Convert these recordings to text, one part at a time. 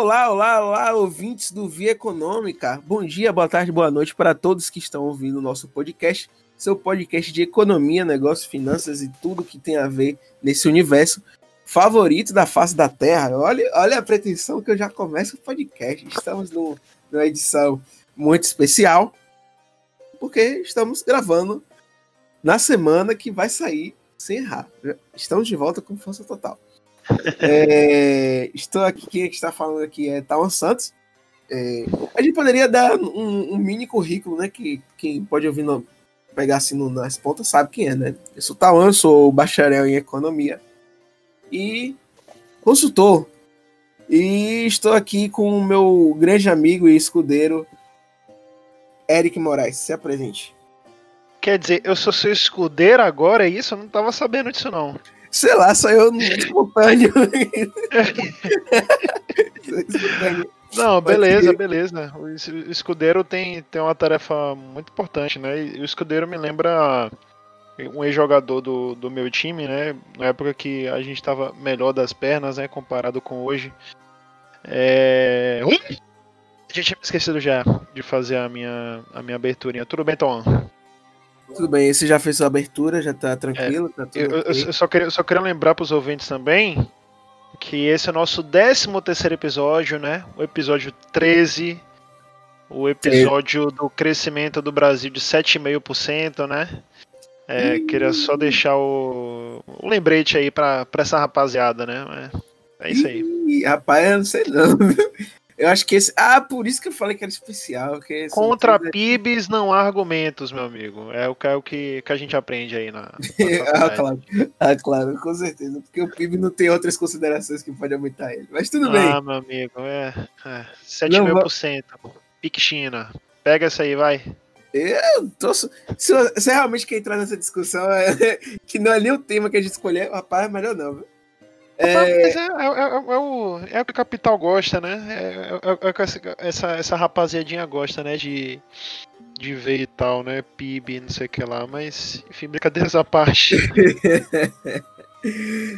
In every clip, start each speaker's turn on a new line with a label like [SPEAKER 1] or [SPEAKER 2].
[SPEAKER 1] Olá, olá, olá, ouvintes do Via Econômica. Bom dia, boa tarde, boa noite para todos que estão ouvindo o nosso podcast, seu podcast de economia, negócios, finanças e tudo que tem a ver nesse universo favorito da face da Terra. Olha, olha a pretensão que eu já começo o podcast. Estamos no, numa edição muito especial, porque estamos gravando na semana que vai sair sem errar. Estamos de volta com força total. É, estou aqui, quem é está falando aqui é Tawan Santos. É, a gente poderia dar um, um, mini currículo, né? Que quem pode ouvir no, pegar assim no, nas pontas sabe quem é, né? Eu sou Tawan, sou bacharel em economia e consultor. E estou aqui com o meu grande amigo e escudeiro, Eric Moraes. Se apresente.
[SPEAKER 2] Quer dizer, eu sou seu escudeiro agora, é isso? Eu não estava sabendo disso, não.
[SPEAKER 1] Sei lá, só eu no espontâneo.
[SPEAKER 2] Não, beleza, beleza. O escudeiro tem, tem uma tarefa muito importante, né? E o escudeiro me lembra um ex-jogador do, do meu time, né? Na época que a gente estava melhor das pernas, né? Comparado com hoje. É... A gente tinha esquecido já de fazer a minha, a minha aberturinha. Tudo bem, Tom?
[SPEAKER 1] Tudo bem, você já fez sua abertura, já tá tranquilo? É, tá
[SPEAKER 2] eu, okay. eu, só queria, só queria lembrar pros ouvintes também que esse é o nosso 13 terceiro episódio, né? O episódio 13, o episódio do crescimento do Brasil de 7,5%, né? É, queria só deixar o, o lembrete aí pra, pra essa rapaziada, né? É, é isso aí.
[SPEAKER 1] Ih, rapaz, eu não sei não. Eu acho que esse. Ah, por isso que eu falei que era especial. Que
[SPEAKER 2] Contra PIBs não há argumentos, meu amigo. É o, é o que, que a gente aprende aí na.
[SPEAKER 1] na ah, claro. ah, claro, com certeza. Porque o PIB não tem outras considerações que pode aumentar ele. Mas tudo
[SPEAKER 2] ah,
[SPEAKER 1] bem.
[SPEAKER 2] Ah, meu amigo, é. é 7 mil por cento. Pique China. Pega essa aí, vai.
[SPEAKER 1] Eu tô. Se você realmente quer entrar nessa discussão, é, que não é nem o tema que a gente escolheu, rapaz, é melhor não, viu?
[SPEAKER 2] É... É, é, é, é, o, é o que o capital gosta, né? É, o que essa, essa rapaziadinha gosta, né? De, de ver e tal, né? PIB, não sei o que lá. Mas, enfim, brincadeiras à parte.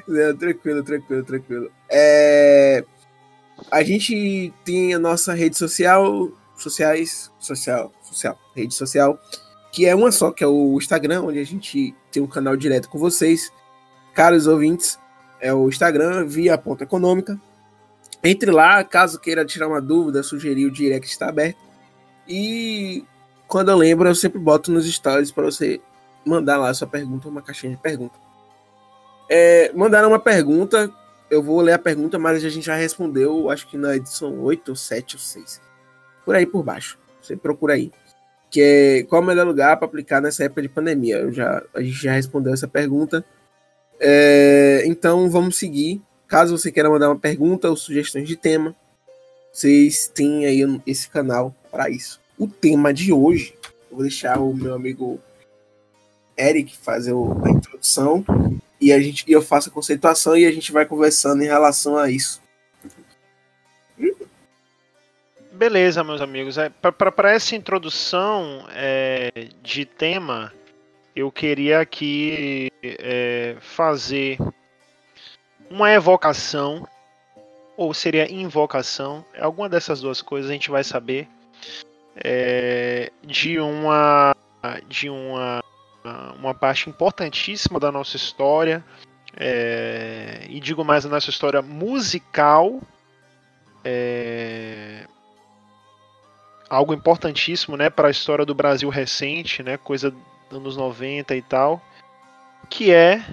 [SPEAKER 1] não, tranquilo, tranquilo, tranquilo. É, a gente tem a nossa rede social, sociais, social, social, rede social, que é uma só, que é o Instagram, onde a gente tem um canal direto com vocês, caros ouvintes é o Instagram, via ponta econômica. Entre lá, caso queira tirar uma dúvida, sugerir, o direct está aberto. E quando eu lembro, eu sempre boto nos stories para você mandar lá sua pergunta, uma caixinha de pergunta. É, mandaram uma pergunta, eu vou ler a pergunta, mas a gente já respondeu, acho que na edição 8, ou 7 ou 6. Por aí por baixo. Você procura aí. Que é qual o melhor lugar para aplicar nessa época de pandemia? Eu já, a gente já respondeu essa pergunta. É, então vamos seguir. Caso você queira mandar uma pergunta ou sugestões de tema, vocês têm aí esse canal para isso. O tema de hoje, vou deixar o meu amigo Eric fazer a introdução e a gente eu faço a conceituação e a gente vai conversando em relação a isso.
[SPEAKER 2] Beleza, meus amigos. É, para essa introdução é, de tema, eu queria aqui é, fazer uma evocação, ou seria invocação, alguma dessas duas coisas a gente vai saber, é, de uma de uma, uma parte importantíssima da nossa história, é, e digo mais da nossa história musical, é, algo importantíssimo né, para a história do Brasil recente, né, coisa anos 90 e tal, que é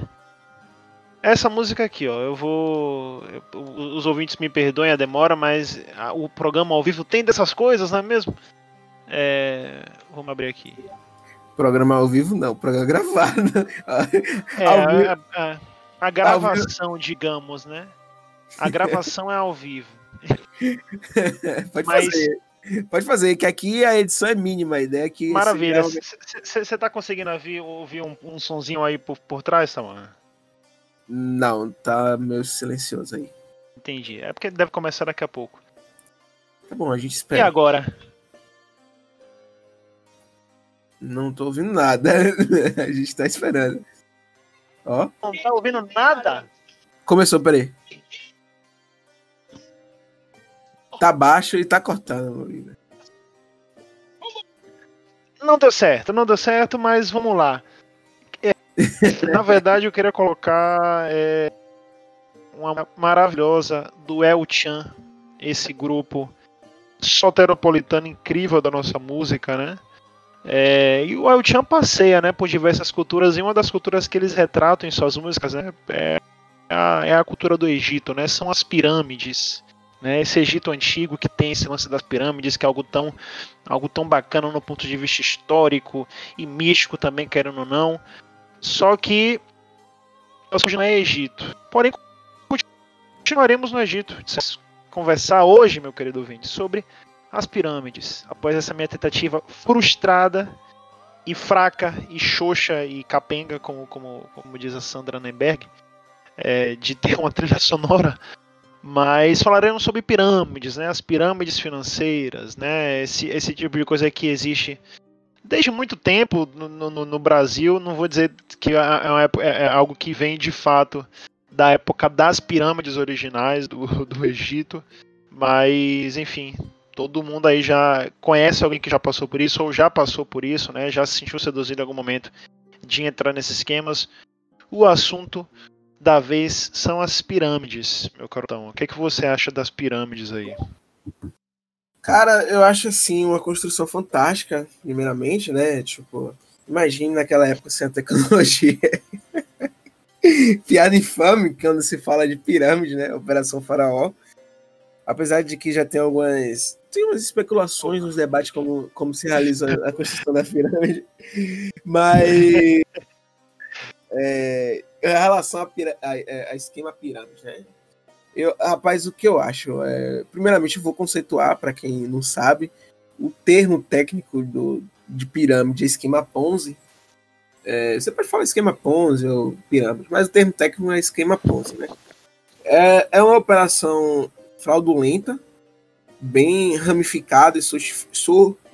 [SPEAKER 2] essa música aqui, ó. Eu vou. Os ouvintes me perdoem a demora, mas o programa ao vivo tem dessas coisas, não é mesmo? É... Vamos abrir aqui.
[SPEAKER 1] Programa ao vivo não, programa gravado.
[SPEAKER 2] É, a, a, a, gravação, digamos, né? A gravação é ao vivo.
[SPEAKER 1] Pode mas, fazer. Pode fazer, que aqui a edição é mínima, a ideia é que.
[SPEAKER 2] Maravilha. Você tá conseguindo ouvir, ouvir um, um sonzinho aí por, por trás, Samara?
[SPEAKER 1] Não, tá meio silencioso aí.
[SPEAKER 2] Entendi. É porque deve começar daqui a pouco.
[SPEAKER 1] Tá bom, a gente espera.
[SPEAKER 2] E agora?
[SPEAKER 1] Não tô ouvindo nada. a gente tá esperando. Ó.
[SPEAKER 2] Não tá ouvindo nada?
[SPEAKER 1] Começou, peraí. Tá baixo e tá cortando.
[SPEAKER 2] Não deu certo, não deu certo, mas vamos lá. É, na verdade, eu queria colocar é, uma maravilhosa do El Chan, esse grupo soteropolitano incrível da nossa música, né? É, e o El Chan passeia né, por diversas culturas, e uma das culturas que eles retratam em suas músicas né, é, a, é a cultura do Egito, né? São as pirâmides. Né, esse Egito antigo que tem esse lance das pirâmides, que é algo tão, algo tão bacana no ponto de vista histórico e místico também, querendo ou não. Só que hoje não é Egito. Porém, continuaremos no Egito. Conversar hoje, meu querido ouvinte, sobre as pirâmides. Após essa minha tentativa frustrada e fraca e xoxa e capenga, como, como, como diz a Sandra Nemberg, é, de ter uma trilha sonora, mas falaremos sobre pirâmides, né? As pirâmides financeiras, né? Esse, esse tipo de coisa que existe desde muito tempo no, no, no Brasil. Não vou dizer que é, é, é, é, algo que vem de fato da época das pirâmides originais do, do Egito, mas enfim, todo mundo aí já conhece alguém que já passou por isso ou já passou por isso, né? Já se sentiu seduzido em algum momento de entrar nesses esquemas. O assunto da vez são as pirâmides, meu cartão. O que, é que você acha das pirâmides aí?
[SPEAKER 1] Cara, eu acho assim uma construção fantástica, primeiramente, né? Tipo, imagine naquela época sem a tecnologia. Piada infame quando se fala de pirâmide, né? Operação Faraó. Apesar de que já tem algumas. Tem umas especulações nos debates como, como se realiza a construção da pirâmide. Mas. É, em relação a, a, esquema pirâmide, né? Eu, rapaz, o que eu acho? É, primeiramente, eu vou conceituar, para quem não sabe, o termo técnico do, de pirâmide é esquema Ponzi. É, você pode falar esquema Ponzi ou pirâmide, mas o termo técnico é esquema Ponzi, né? É, é uma operação fraudulenta, bem ramificada e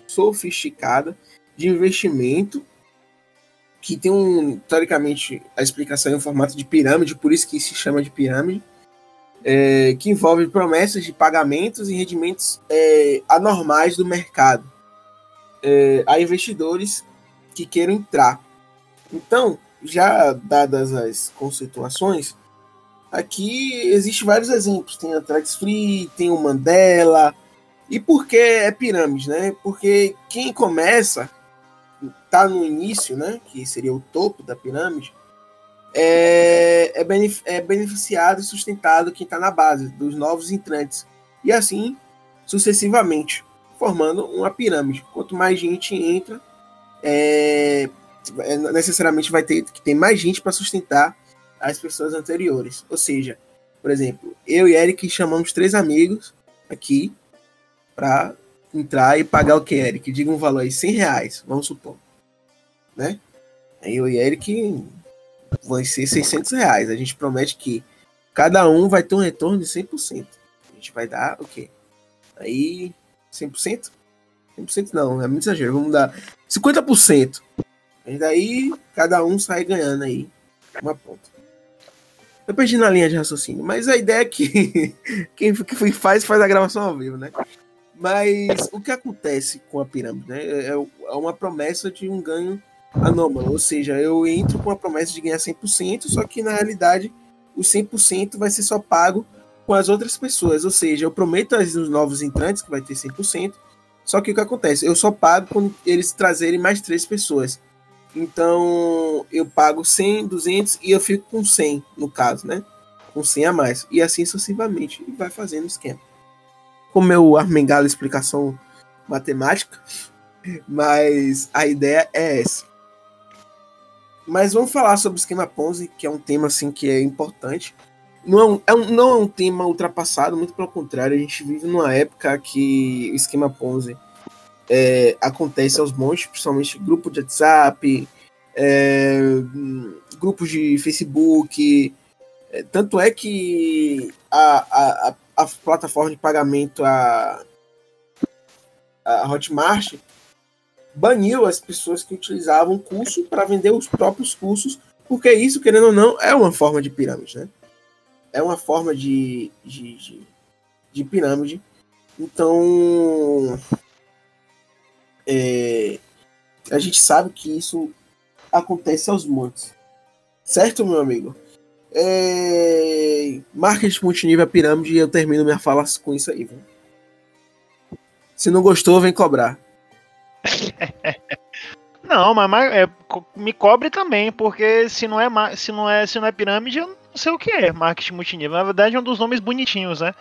[SPEAKER 1] sofisticada de investimento que tem um, teoricamente, a explicação em formato de pirâmide, por isso que se chama de pirâmide, é, que envolve promessas de pagamentos e rendimentos é, anormais do mercado é, a investidores que queiram entrar. Então, já dadas as conceituações, aqui existe vários exemplos. Tem a Trax Free, tem o Mandela. E por que é pirâmide, né? Porque quem começa está no início, né, que seria o topo da pirâmide, é, é, benef é beneficiado e sustentado quem está na base, dos novos entrantes. E assim sucessivamente, formando uma pirâmide. Quanto mais gente entra, é, é necessariamente vai ter que ter mais gente para sustentar as pessoas anteriores. Ou seja, por exemplo, eu e Eric chamamos três amigos aqui para entrar e pagar o que, Eric? Diga um valor aí, 100 reais, vamos supor né? Eu e Eric vai ser 600 reais. A gente promete que cada um vai ter um retorno de 100%. A gente vai dar o quê? Aí, 100%? 100% não, é muito exagero. Vamos dar 50%. E daí, cada um sai ganhando aí uma ponta. Eu perdi na linha de raciocínio, mas a ideia é que quem faz, faz a gravação ao vivo, né? Mas o que acontece com a pirâmide, né? É, é uma promessa de um ganho anômalo, ou seja, eu entro com a promessa de ganhar 100%, só que na realidade o 100% vai ser só pago com as outras pessoas, ou seja, eu prometo aos novos entrantes que vai ter 100%, só que o que acontece? Eu só pago quando eles trazerem mais três pessoas. Então, eu pago 100, 200 e eu fico com 100, no caso, né? Com 100 a mais. E assim sucessivamente. E vai fazendo o esquema. Como eu armengalo explicação matemática, mas a ideia é essa. Mas vamos falar sobre o esquema Ponzi, que é um tema assim que é importante. Não é um, é um, não é um tema ultrapassado, muito pelo contrário, a gente vive numa época que o esquema Ponzi é, acontece aos montes, principalmente grupo de WhatsApp, é, grupos de Facebook. É, tanto é que a, a, a, plataforma de pagamento, a, a Hotmart, baniu as pessoas que utilizavam curso para vender os próprios cursos, porque isso, querendo ou não, é uma forma de pirâmide, né? É uma forma de, de, de, de pirâmide Então, é, a gente sabe que isso acontece aos montes. Certo, meu amigo? É, marketing multinível, a pirâmide, e eu termino minha fala com isso aí. Viu? Se não gostou, vem cobrar.
[SPEAKER 2] Não, mas, mas é, me cobre também, porque se não é se não é se não é pirâmide, eu não sei o que é marketing multinível. Na verdade, é um dos nomes bonitinhos, né?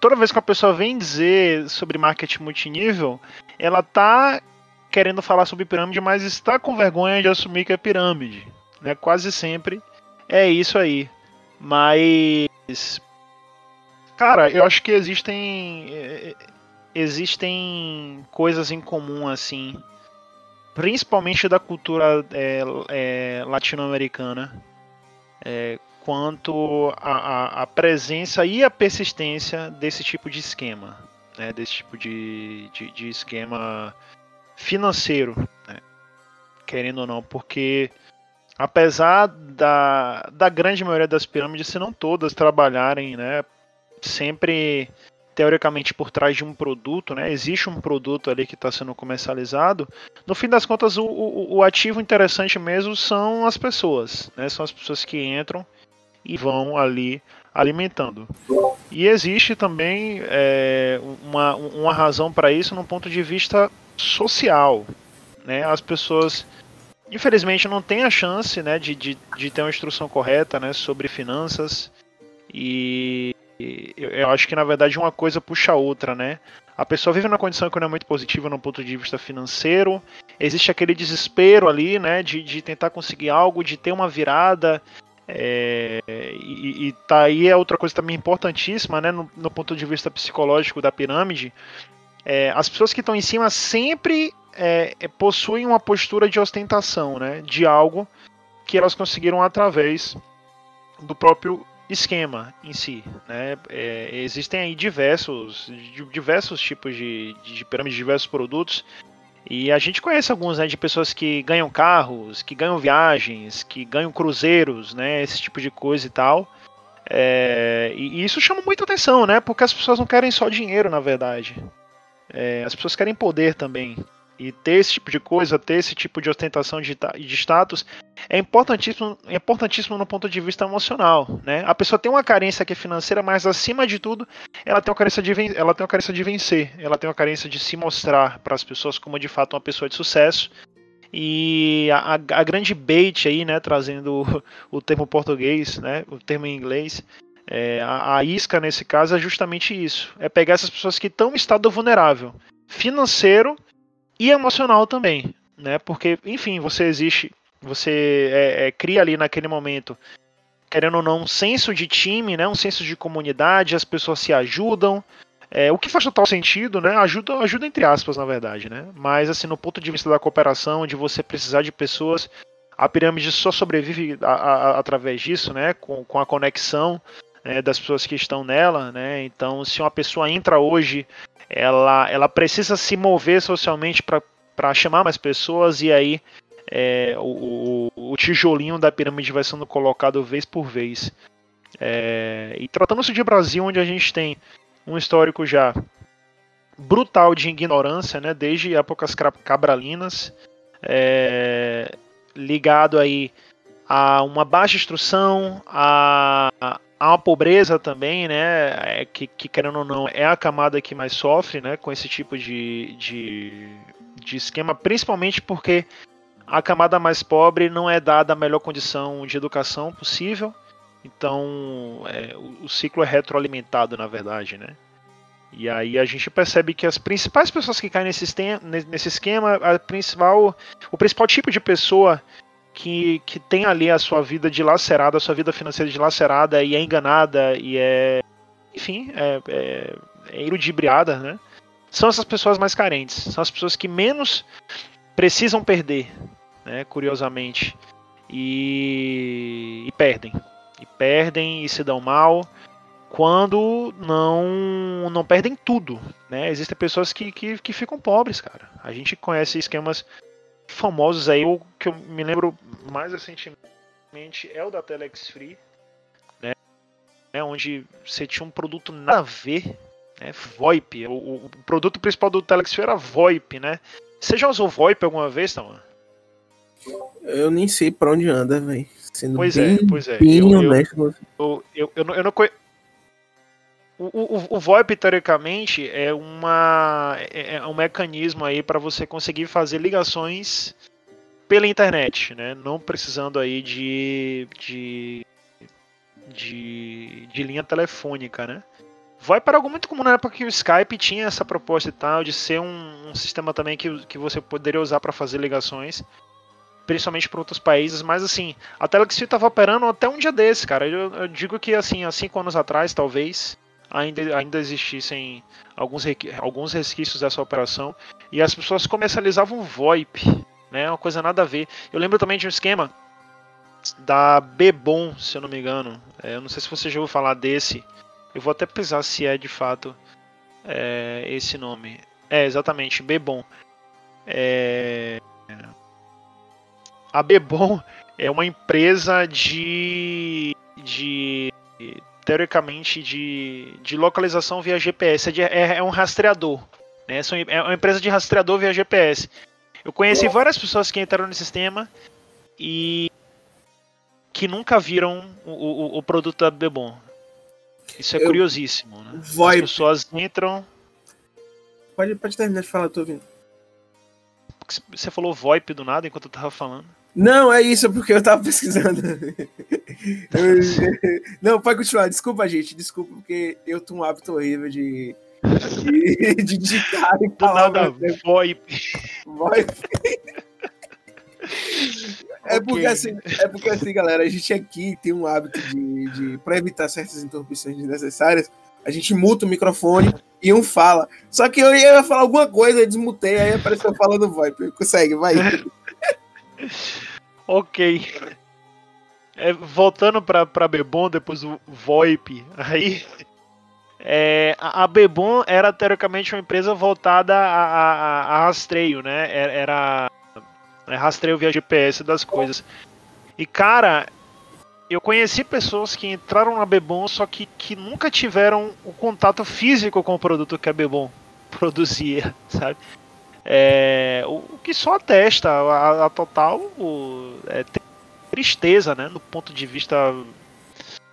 [SPEAKER 2] Toda vez que uma pessoa vem dizer sobre marketing multinível, ela tá querendo falar sobre pirâmide, mas está com vergonha de assumir que é pirâmide, né? Quase sempre é isso aí. Mas cara, eu acho que existem é, existem coisas em comum assim. Principalmente da cultura é, é, latino-americana, é, quanto à presença e a persistência desse tipo de esquema, né, desse tipo de, de, de esquema financeiro, né, querendo ou não, porque apesar da, da grande maioria das pirâmides, se não todas, trabalharem né, sempre teoricamente por trás de um produto, né? Existe um produto ali que está sendo comercializado. No fim das contas, o, o, o, ativo interessante mesmo são as pessoas, né? São as pessoas que entram e vão ali alimentando. E existe também é, uma, uma razão para isso no ponto de vista social, né? As pessoas infelizmente não têm a chance, né, de, de, de ter uma instrução correta, né, sobre finanças. E eu acho que na verdade uma coisa puxa a outra, né? A pessoa vive numa condição que não é muito positiva no ponto de vista financeiro, existe aquele desespero ali, né, de, de tentar conseguir algo, de ter uma virada, é, e, e tá aí é outra coisa também importantíssima, né, no, no ponto de vista psicológico da pirâmide, é, as pessoas que estão em cima sempre é, é, possuem uma postura de ostentação, né, de algo que elas conseguiram através do próprio esquema em si. Né? É, existem aí diversos, diversos tipos de, de pirâmides, diversos produtos. E a gente conhece alguns, né, de pessoas que ganham carros, que ganham viagens, que ganham cruzeiros, né, esse tipo de coisa e tal. É, e, isso chama muita atenção, né, porque as pessoas não querem só dinheiro, na verdade. É, as pessoas querem poder também. E ter esse tipo de coisa, ter esse tipo de ostentação de, de status, é importantíssimo, é importantíssimo no ponto de vista emocional. Né? A pessoa tem uma carência aqui financeira, mas acima de tudo, ela tem uma carência de, ela tem uma carência de vencer, ela tem uma carência de se mostrar para as pessoas como de fato uma pessoa de sucesso. E a, a grande bait aí, né, trazendo o, o termo português, né, o termo em inglês, é, a, a, isca nesse caso é justamente isso: é pegar essas pessoas que estão em estado vulnerável, financeiro e emocional também, né? Porque, enfim, você existe, você é, é, cria ali naquele momento, querendo ou não, um senso de time, né? Um senso de comunidade, as pessoas se ajudam. É, o que faz total sentido, né? Ajuda, ajuda entre aspas, na verdade, né? Mas assim, no ponto de vista da cooperação, de você precisar de pessoas, a pirâmide só sobrevive a, a, através disso, né? Com, com a conexão né, das pessoas que estão nela, né? Então, se uma pessoa entra hoje ela, ela precisa se mover socialmente para chamar mais pessoas e aí é, o, o, tijolinho da pirâmide vai sendo colocado vez por vez. É, e tratando-se de Brasil, onde a gente tem um histórico já brutal de ignorância, né, desde épocas cabralinas, é, ligado aí a uma baixa instrução, a, há uma pobreza também, né? É, que, que, querendo ou não, é a camada que mais sofre, né? Com esse tipo de, de, de esquema, principalmente porque a camada mais pobre não é dada a melhor condição de educação possível. Então, é, o, o, ciclo é retroalimentado, na verdade, né? E aí a gente percebe que as principais pessoas que caem nesse, nesse esquema, a principal, o principal tipo de pessoa que, que tem ali a sua vida dilacerada, a sua vida financeira dilacerada e é enganada e é. Enfim, é, é, é iludibriada, né? São essas pessoas mais carentes, são as pessoas que menos precisam perder, né? Curiosamente. E, e perdem. E perdem e se dão mal quando não não perdem tudo, né? Existem pessoas que, que, que ficam pobres, cara. A gente conhece esquemas famosos aí, o que eu me lembro mais recentemente é o da Telex Free, né? né? Onde você tinha um produto nada a ver, É VoIP. O, o, produto principal do Telexfio era VoIP, né? Você já usou VoIP alguma vez, Tama?
[SPEAKER 1] Eu nem sei pra onde anda, velho.
[SPEAKER 2] Pois bem, é, pois é. Bem eu. Eu, eu, eu, eu, não conheço. O, o, VoIP, teoricamente, é, uma, é, é um mecanismo aí para você conseguir fazer ligações pela internet, né? Não precisando aí de, de, de, de linha telefônica, né? VoIP era algo muito comum na época que o Skype tinha essa proposta e tal, de ser um, um sistema também que, que você poderia usar para fazer ligações principalmente para outros países, mas assim, a Telexfio estava operando até um dia desse, cara. Eu, eu, digo que assim, há cinco anos atrás, talvez, ainda, ainda existissem alguns, alguns resquícios dessa operação e as pessoas comercializavam VoIP, né? Uma coisa nada a ver. Eu lembro também de um esquema da Bebom, se eu não me engano. É, eu não sei se você já ouviu falar desse. Eu vou até pesar se é de fato é, esse nome. É, exatamente, Bebom. É a Bebom é uma empresa de, de teoricamente de, de localização via GPS, é, de, é, é um rastreador, né? É uma empresa de rastreador via GPS. Eu conheci várias pessoas que entraram no sistema e que nunca viram o, o, o produto da Bebom. Isso é eu, curiosíssimo, né? As pessoas entram.
[SPEAKER 1] Pode, pode terminar de falar, tô ouvindo.
[SPEAKER 2] Você falou VoIP do nada enquanto eu tava falando.
[SPEAKER 1] Não, é isso, porque eu tava pesquisando. não, pode continuar. Desculpa, gente. Desculpa, porque eu tenho um hábito horrível de, de, de digitar e
[SPEAKER 2] palavras. VoIP. VoIP.
[SPEAKER 1] É okay. porque assim, é porque assim, galera, a gente aqui tem um hábito de, de para evitar certas interrupções desnecessárias, a gente muta o microfone e um fala. Só que eu ia falar alguma coisa, eu desmutei, aí apareceu falando VoIP. Consegue, vai.
[SPEAKER 2] ok. É, voltando pra, pra Bebon, depois do VoIP, aí. É, a Bebon era teoricamente uma empresa voltada a, a, a rastreio, né? Era, era é, rastreio via GPS das coisas. E cara, eu conheci pessoas que entraram na Bebon, só que, que nunca tiveram o contato físico com o produto que a Bebon produzia, sabe? É, o, que só atesta a, a total o, é, tristeza, né, no ponto de vista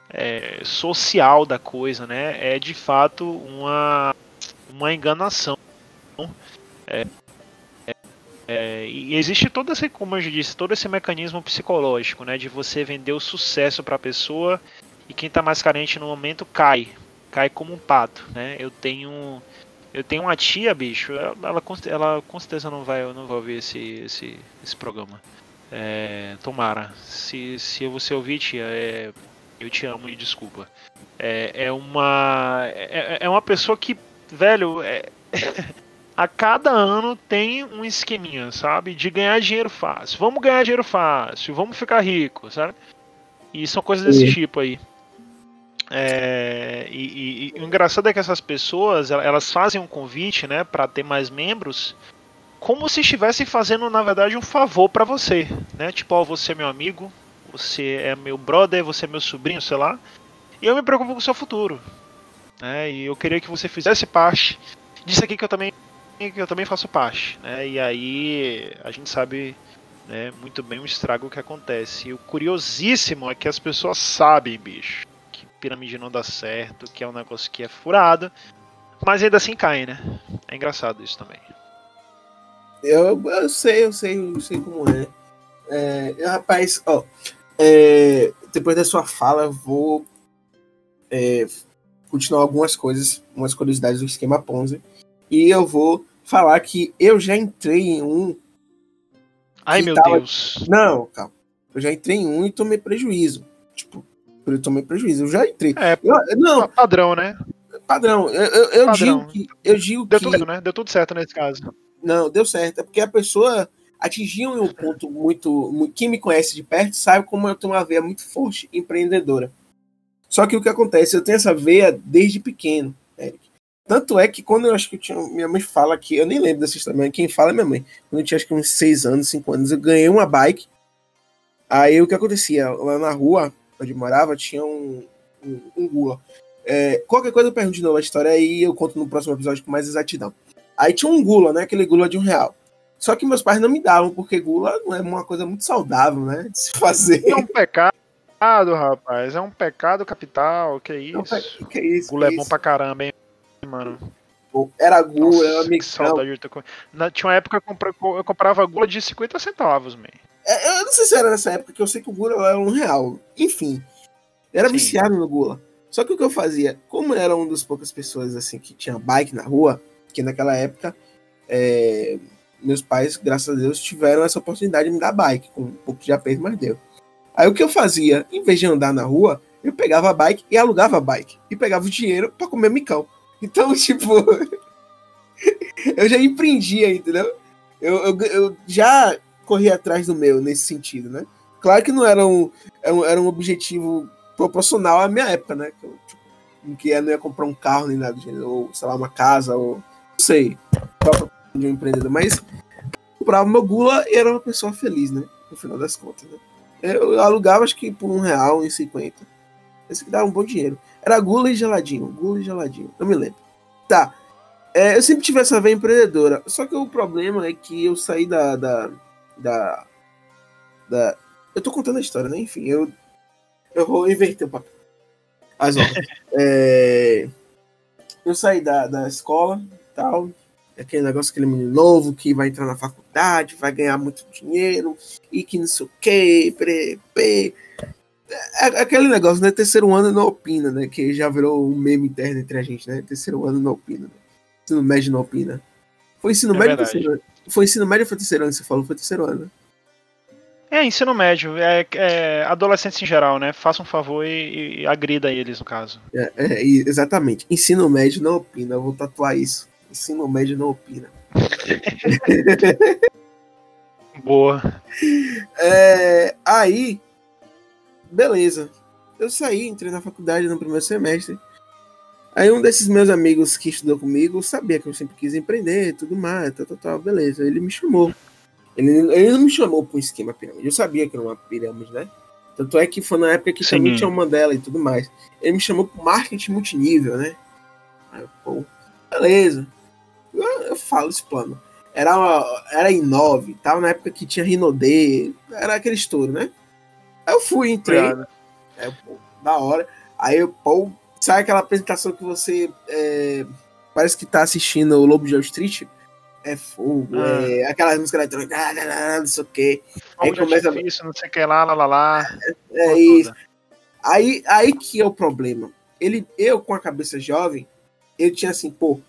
[SPEAKER 2] é, social da coisa, né, é de fato uma, uma enganação. É, é, é, e existe todo esse, como eu disse, todo esse mecanismo psicológico, né, de você vender o sucesso para a pessoa e quem está mais carente no momento cai, cai como um pato, né? Eu tenho eu tenho uma tia, bicho, ela, ela, ela com certeza não vai, não vai ouvir esse, esse, esse programa. É, tomara. Se, se você ouvir, tia, é, eu te amo e desculpa. É, é uma. É, é uma pessoa que, velho, é, a cada ano tem um esqueminha, sabe? De ganhar dinheiro fácil. Vamos ganhar dinheiro fácil, vamos ficar rico, sabe? E são coisas desse tipo aí. É, e, e, e, o engraçado é que essas pessoas elas fazem um convite, né, para ter mais membros, como se estivessem fazendo na verdade um favor para você, né? Tipo, ó, você é meu amigo, você é meu brother, você é meu sobrinho, sei lá, e eu me preocupo com o seu futuro, né? E eu queria que você fizesse parte disso aqui que eu também que eu também faço parte, né? E aí a gente sabe né, muito bem o estrago que acontece. E o curiosíssimo é que as pessoas sabem, bicho pirâmide não dá certo, que é um negócio que é furado, mas ainda assim cai, né? É engraçado isso também.
[SPEAKER 1] Eu, eu sei, eu sei, eu sei como é. é rapaz, ó, é, depois da sua fala, eu vou é, continuar algumas coisas, umas curiosidades do esquema Ponzi, e eu vou falar que eu já entrei em um.
[SPEAKER 2] Ai meu tava... Deus!
[SPEAKER 1] Não, calma. Eu já entrei em um e tomei prejuízo. Tipo, eu tomei prejuízo. Eu já entrei.
[SPEAKER 2] É, eu, não, padrão, né?
[SPEAKER 1] Padrão. Eu, eu, eu padrão. digo que. Eu digo
[SPEAKER 2] deu
[SPEAKER 1] que,
[SPEAKER 2] tudo, né? Deu tudo certo nesse caso.
[SPEAKER 1] Não, deu certo. É porque a pessoa atingiu um ponto muito, muito. Quem me conhece de perto sabe como eu tenho uma veia muito forte empreendedora. Só que o que acontece? Eu tenho essa veia desde pequeno, Eric. Tanto é que quando eu acho que eu tinha, minha mãe fala que. Eu nem lembro dessa história, quem fala é minha mãe. Quando eu tinha acho que uns 6 anos, 5 anos, eu ganhei uma bike. Aí o que acontecia? Lá na rua, onde morava, tinha um, um, um gula. É, qualquer coisa eu pergunto de novo a história aí eu conto no próximo episódio com mais exatidão. Aí tinha um gula, né? Aquele gula de um real. Só que meus pais não me davam, porque gula não é uma coisa muito saudável, né? De se fazer.
[SPEAKER 2] É um pecado, rapaz. É um pecado capital. Que isso? Não,
[SPEAKER 1] que isso?
[SPEAKER 2] Gula
[SPEAKER 1] que
[SPEAKER 2] é bom pra caramba, hein, mano.
[SPEAKER 1] Era gula, era amigo.
[SPEAKER 2] Tinha uma época que eu comprava gula de 50 centavos, man.
[SPEAKER 1] É, eu não sei se era nessa época, que eu sei que o gula era um real. Enfim, era Sim. viciado no gula. Só que o que eu fazia, como era uma das poucas pessoas assim que tinha bike na rua, que naquela época é, meus pais, graças a Deus, tiveram essa oportunidade de me dar bike, com um pouco de aperto, mas deu. Aí o que eu fazia, em vez de andar na rua, eu pegava a bike e alugava a bike. E pegava o dinheiro para comer micão. Então, tipo, eu já empreendia, entendeu? Eu, eu, eu, já corri atrás do meu nesse sentido, né? Claro que não era um, era um objetivo proporcional à minha época, né? Que eu, tipo, que eu não ia comprar um carro nem nada, ou sei lá, uma casa, ou não sei, de um empreendedor, mas comprava meu gula e era uma pessoa feliz, né? No final das contas, né? Eu alugava acho que por um real, um cinquenta. Esse que dava um bom dinheiro. Era gula e geladinho, gula e geladinho, eu me lembro. Tá. É, eu sempre tive essa veia empreendedora. Só que o problema é que eu saí da. da, da, da... Eu tô contando a história, né? Enfim, eu, eu vou inverter o papel. Mas, ó, é, eu saí da, da escola tal, aquele negócio, aquele menino novo que vai entrar na faculdade, vai ganhar muito dinheiro e que não sei o que, pre, é, aquele negócio, né? Terceiro ano não opina, né? Que já virou um meme interno entre a gente, né? Terceiro ano não opina. Né? Ensino médio não opina. Foi ensino é médio ou terceiro ano? Foi ensino médio ou foi terceiro ano? Você falou, foi terceiro ano, né?
[SPEAKER 2] É, ensino médio. É, é, adolescentes em geral, né? Faça um favor e, e agrida eles, no caso.
[SPEAKER 1] É, é, exatamente. Ensino médio não opina. Eu vou tatuar isso. Ensino médio não opina.
[SPEAKER 2] Boa.
[SPEAKER 1] É, aí, beleza. Eu saí, entrei na faculdade no primeiro semestre. Aí um desses meus amigos que estudou comigo sabia que eu sempre quis empreender e tudo mais, tal, tal, tal, beleza. Ele me chamou. Ele, ele não me chamou para um esquema pirâmide. Eu sabia que era uma pirâmide, né? Tanto é que foi na época que Sim. também tinha uma dela e tudo mais. Ele me chamou para marketing multinível, né? Aí, pô, beleza. Eu, eu falo esse plano. Era, uma, era em 9, tava na época que tinha Rinode, era aquele estouro, né? Aí eu fui, entrei. É, pô, da hora. Aí eu, pô, sabe aquela apresentação que você é, parece que tá assistindo o Lobo de Wall Street? é fogo, ah. é aquelas músicas eletrônicas, não sei o que.
[SPEAKER 2] Aí começa. Isso, não sei o que lá, lá, lá, lá.
[SPEAKER 1] É, é isso. Aí, aí que é o problema. Ele, eu, com a cabeça jovem, eu tinha assim, pô,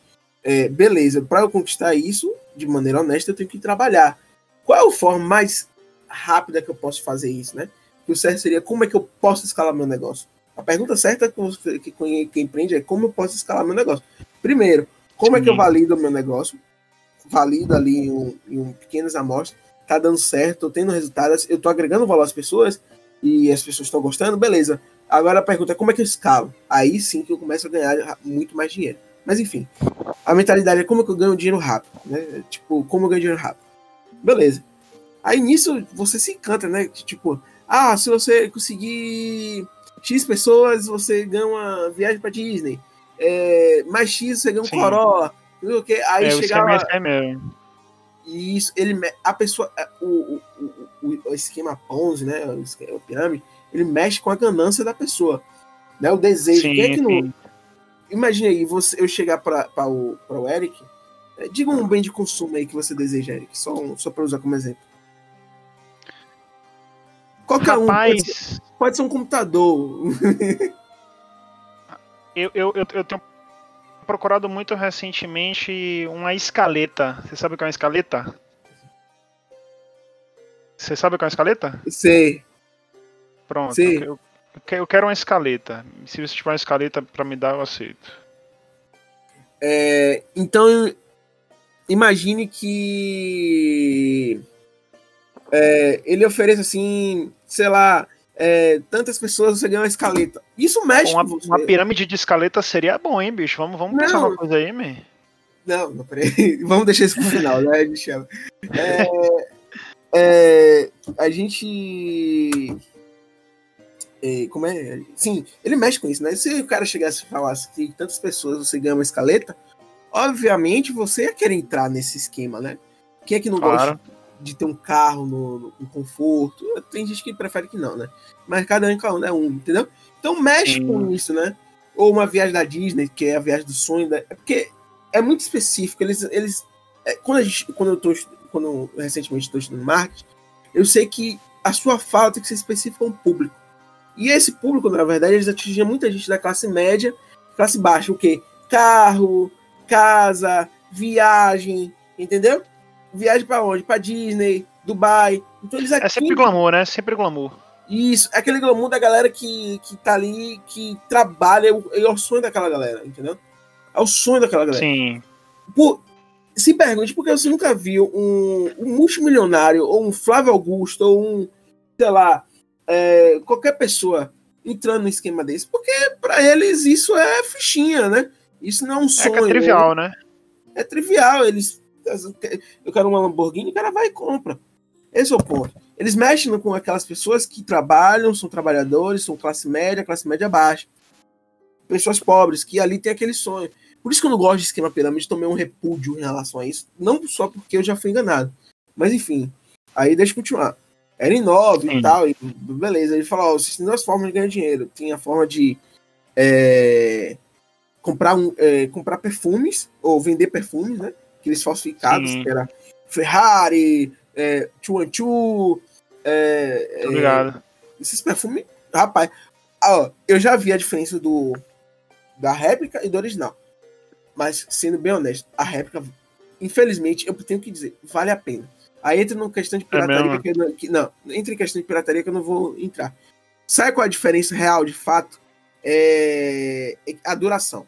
[SPEAKER 1] é, beleza, para eu conquistar isso de maneira honesta, eu tenho que trabalhar. Qual é a forma mais rápida que eu posso fazer isso, né? Que o certo seria como é que eu posso escalar meu negócio? A pergunta certa que, que, que empreende é como eu posso escalar meu negócio. Primeiro, como é que eu valido o meu negócio? valido ali em, um, em pequenas amostras, tá dando certo, tô tendo resultados, eu tô agregando valor às pessoas e as pessoas estão gostando, beleza. Agora a pergunta é como é que eu escalo? Aí sim que eu começo a ganhar muito mais dinheiro. Mas enfim, a mentalidade é como é que eu ganho dinheiro rápido, né? Tipo, como eu ganho dinheiro rápido. Beleza. Aí nisso você se encanta, né? Tipo, ah, se você conseguir X pessoas, você ganha uma viagem para Disney. É, mais X você ganha um Sim. Corolla. O que? Aí
[SPEAKER 2] é,
[SPEAKER 1] chegava.
[SPEAKER 2] É mesmo.
[SPEAKER 1] Isso, ele, a pessoa, é, o, o, o, o esquema Ponzi, né, o, esquema, o pirâmide, ele mexe com a ganância da pessoa, né, o desejo. Sim, é não... Imagina aí, você, eu chegar para o, o Eric, é, diga um bem de consumo aí que você deseja, Eric, só, só para usar como exemplo. Qualquer Rapaz... um, pode ser, pode ser um computador.
[SPEAKER 2] eu, eu, eu, eu tenho procurado muito recentemente uma escaleta. Você sabe o que é uma escaleta? Você sabe o que é uma escaleta?
[SPEAKER 1] Sei.
[SPEAKER 2] Pronto. Sei. Eu, eu quero uma escaleta. Se você tiver uma escaleta para me dar, eu aceito.
[SPEAKER 1] É, então, imagine que é, ele oferece assim, sei lá, é, tantas pessoas você ganha uma escaleta. Isso mexe
[SPEAKER 2] uma, uma pirâmide de escaleta seria bom, hein, bicho? Vamos, vamos pensar uma coisa aí, man.
[SPEAKER 1] Não, não, peraí. Vamos deixar isso pro final, né, Michel? É, é, a gente. é, como é? Sim, ele mexe com isso, né? Se o cara chegasse e falasse que tantas pessoas você ganha uma escaleta, obviamente você ia querer entrar nesse esquema, né? Quem é que não
[SPEAKER 2] Claro.
[SPEAKER 1] gosta de ter um carro no, no- com conforto? Tem gente que prefere que não, né? Mas cada um, cada um é um, entendeu? Então mexe
[SPEAKER 2] Sim.
[SPEAKER 1] com isso, né? Ou uma viagem da Disney, que é a viagem do sonho, da... é porque é muito específico. Eles, eles é, quando, a gente, quando eu tô, quando eu recentemente estou estudando marketing, eu sei que a sua fala tem que ser específica a um público. E esse público, na verdade, eles atingiam muita gente da classe média, classe baixa, o quê? Carro, casa, viagem, entendeu? Viagem pra onde? Pra Disney, Dubai. Então eles
[SPEAKER 2] É sempre
[SPEAKER 1] atingem
[SPEAKER 2] glamour, né? Sempre glamour.
[SPEAKER 1] isso, é aquele glamour da galera que, que tá ali, que trabalha, é o, é o sonho daquela galera, entendeu? É o sonho daquela galera.
[SPEAKER 2] Sim.
[SPEAKER 1] Por, se pergunte por que você nunca viu um, um multimilionário, ou um Flávio Augusto, ou um, sei lá, é, qualquer pessoa entrando no esquema desse, porque pra eles isso é fichinha, né? Isso não é um
[SPEAKER 2] É
[SPEAKER 1] sonho.
[SPEAKER 2] que é trivial, né?
[SPEAKER 1] É trivial, eles. Eu quero uma Lamborghini, o cara vai e compra. Esse é o ponto. Eles mexem com aquelas pessoas que trabalham, são trabalhadores, são classe média, classe média baixa. Pessoas pobres, que ali tem aquele sonho. Por isso que eu não gosto de esquema pirâmide, tomei um repúdio em relação a isso. Não só porque eu já fui enganado. Mas enfim. Aí deixa eu continuar. Era inove
[SPEAKER 2] Sim.
[SPEAKER 1] e tal, e beleza. Ele falou: ó, existem duas formas de ganhar dinheiro. Tem a forma de é, comprar, um, é, comprar perfumes, ou vender perfumes, né? Aqueles falsificados,
[SPEAKER 2] Sim.
[SPEAKER 1] que era Ferrari, é, Chuanchu, é, é,
[SPEAKER 2] ligado.
[SPEAKER 1] esses perfumes, rapaz, ah, ó, eu já vi a diferença do da réplica e do original. Mas, sendo bem honesto, a réplica, infelizmente, eu tenho que dizer, vale a pena. Aí entra numa questão de pirataria
[SPEAKER 2] mesmo?
[SPEAKER 1] que, não, que não, entra em questão de pirataria que eu não vou entrar. Sabe qual é a diferença real, de fato? É é a duração.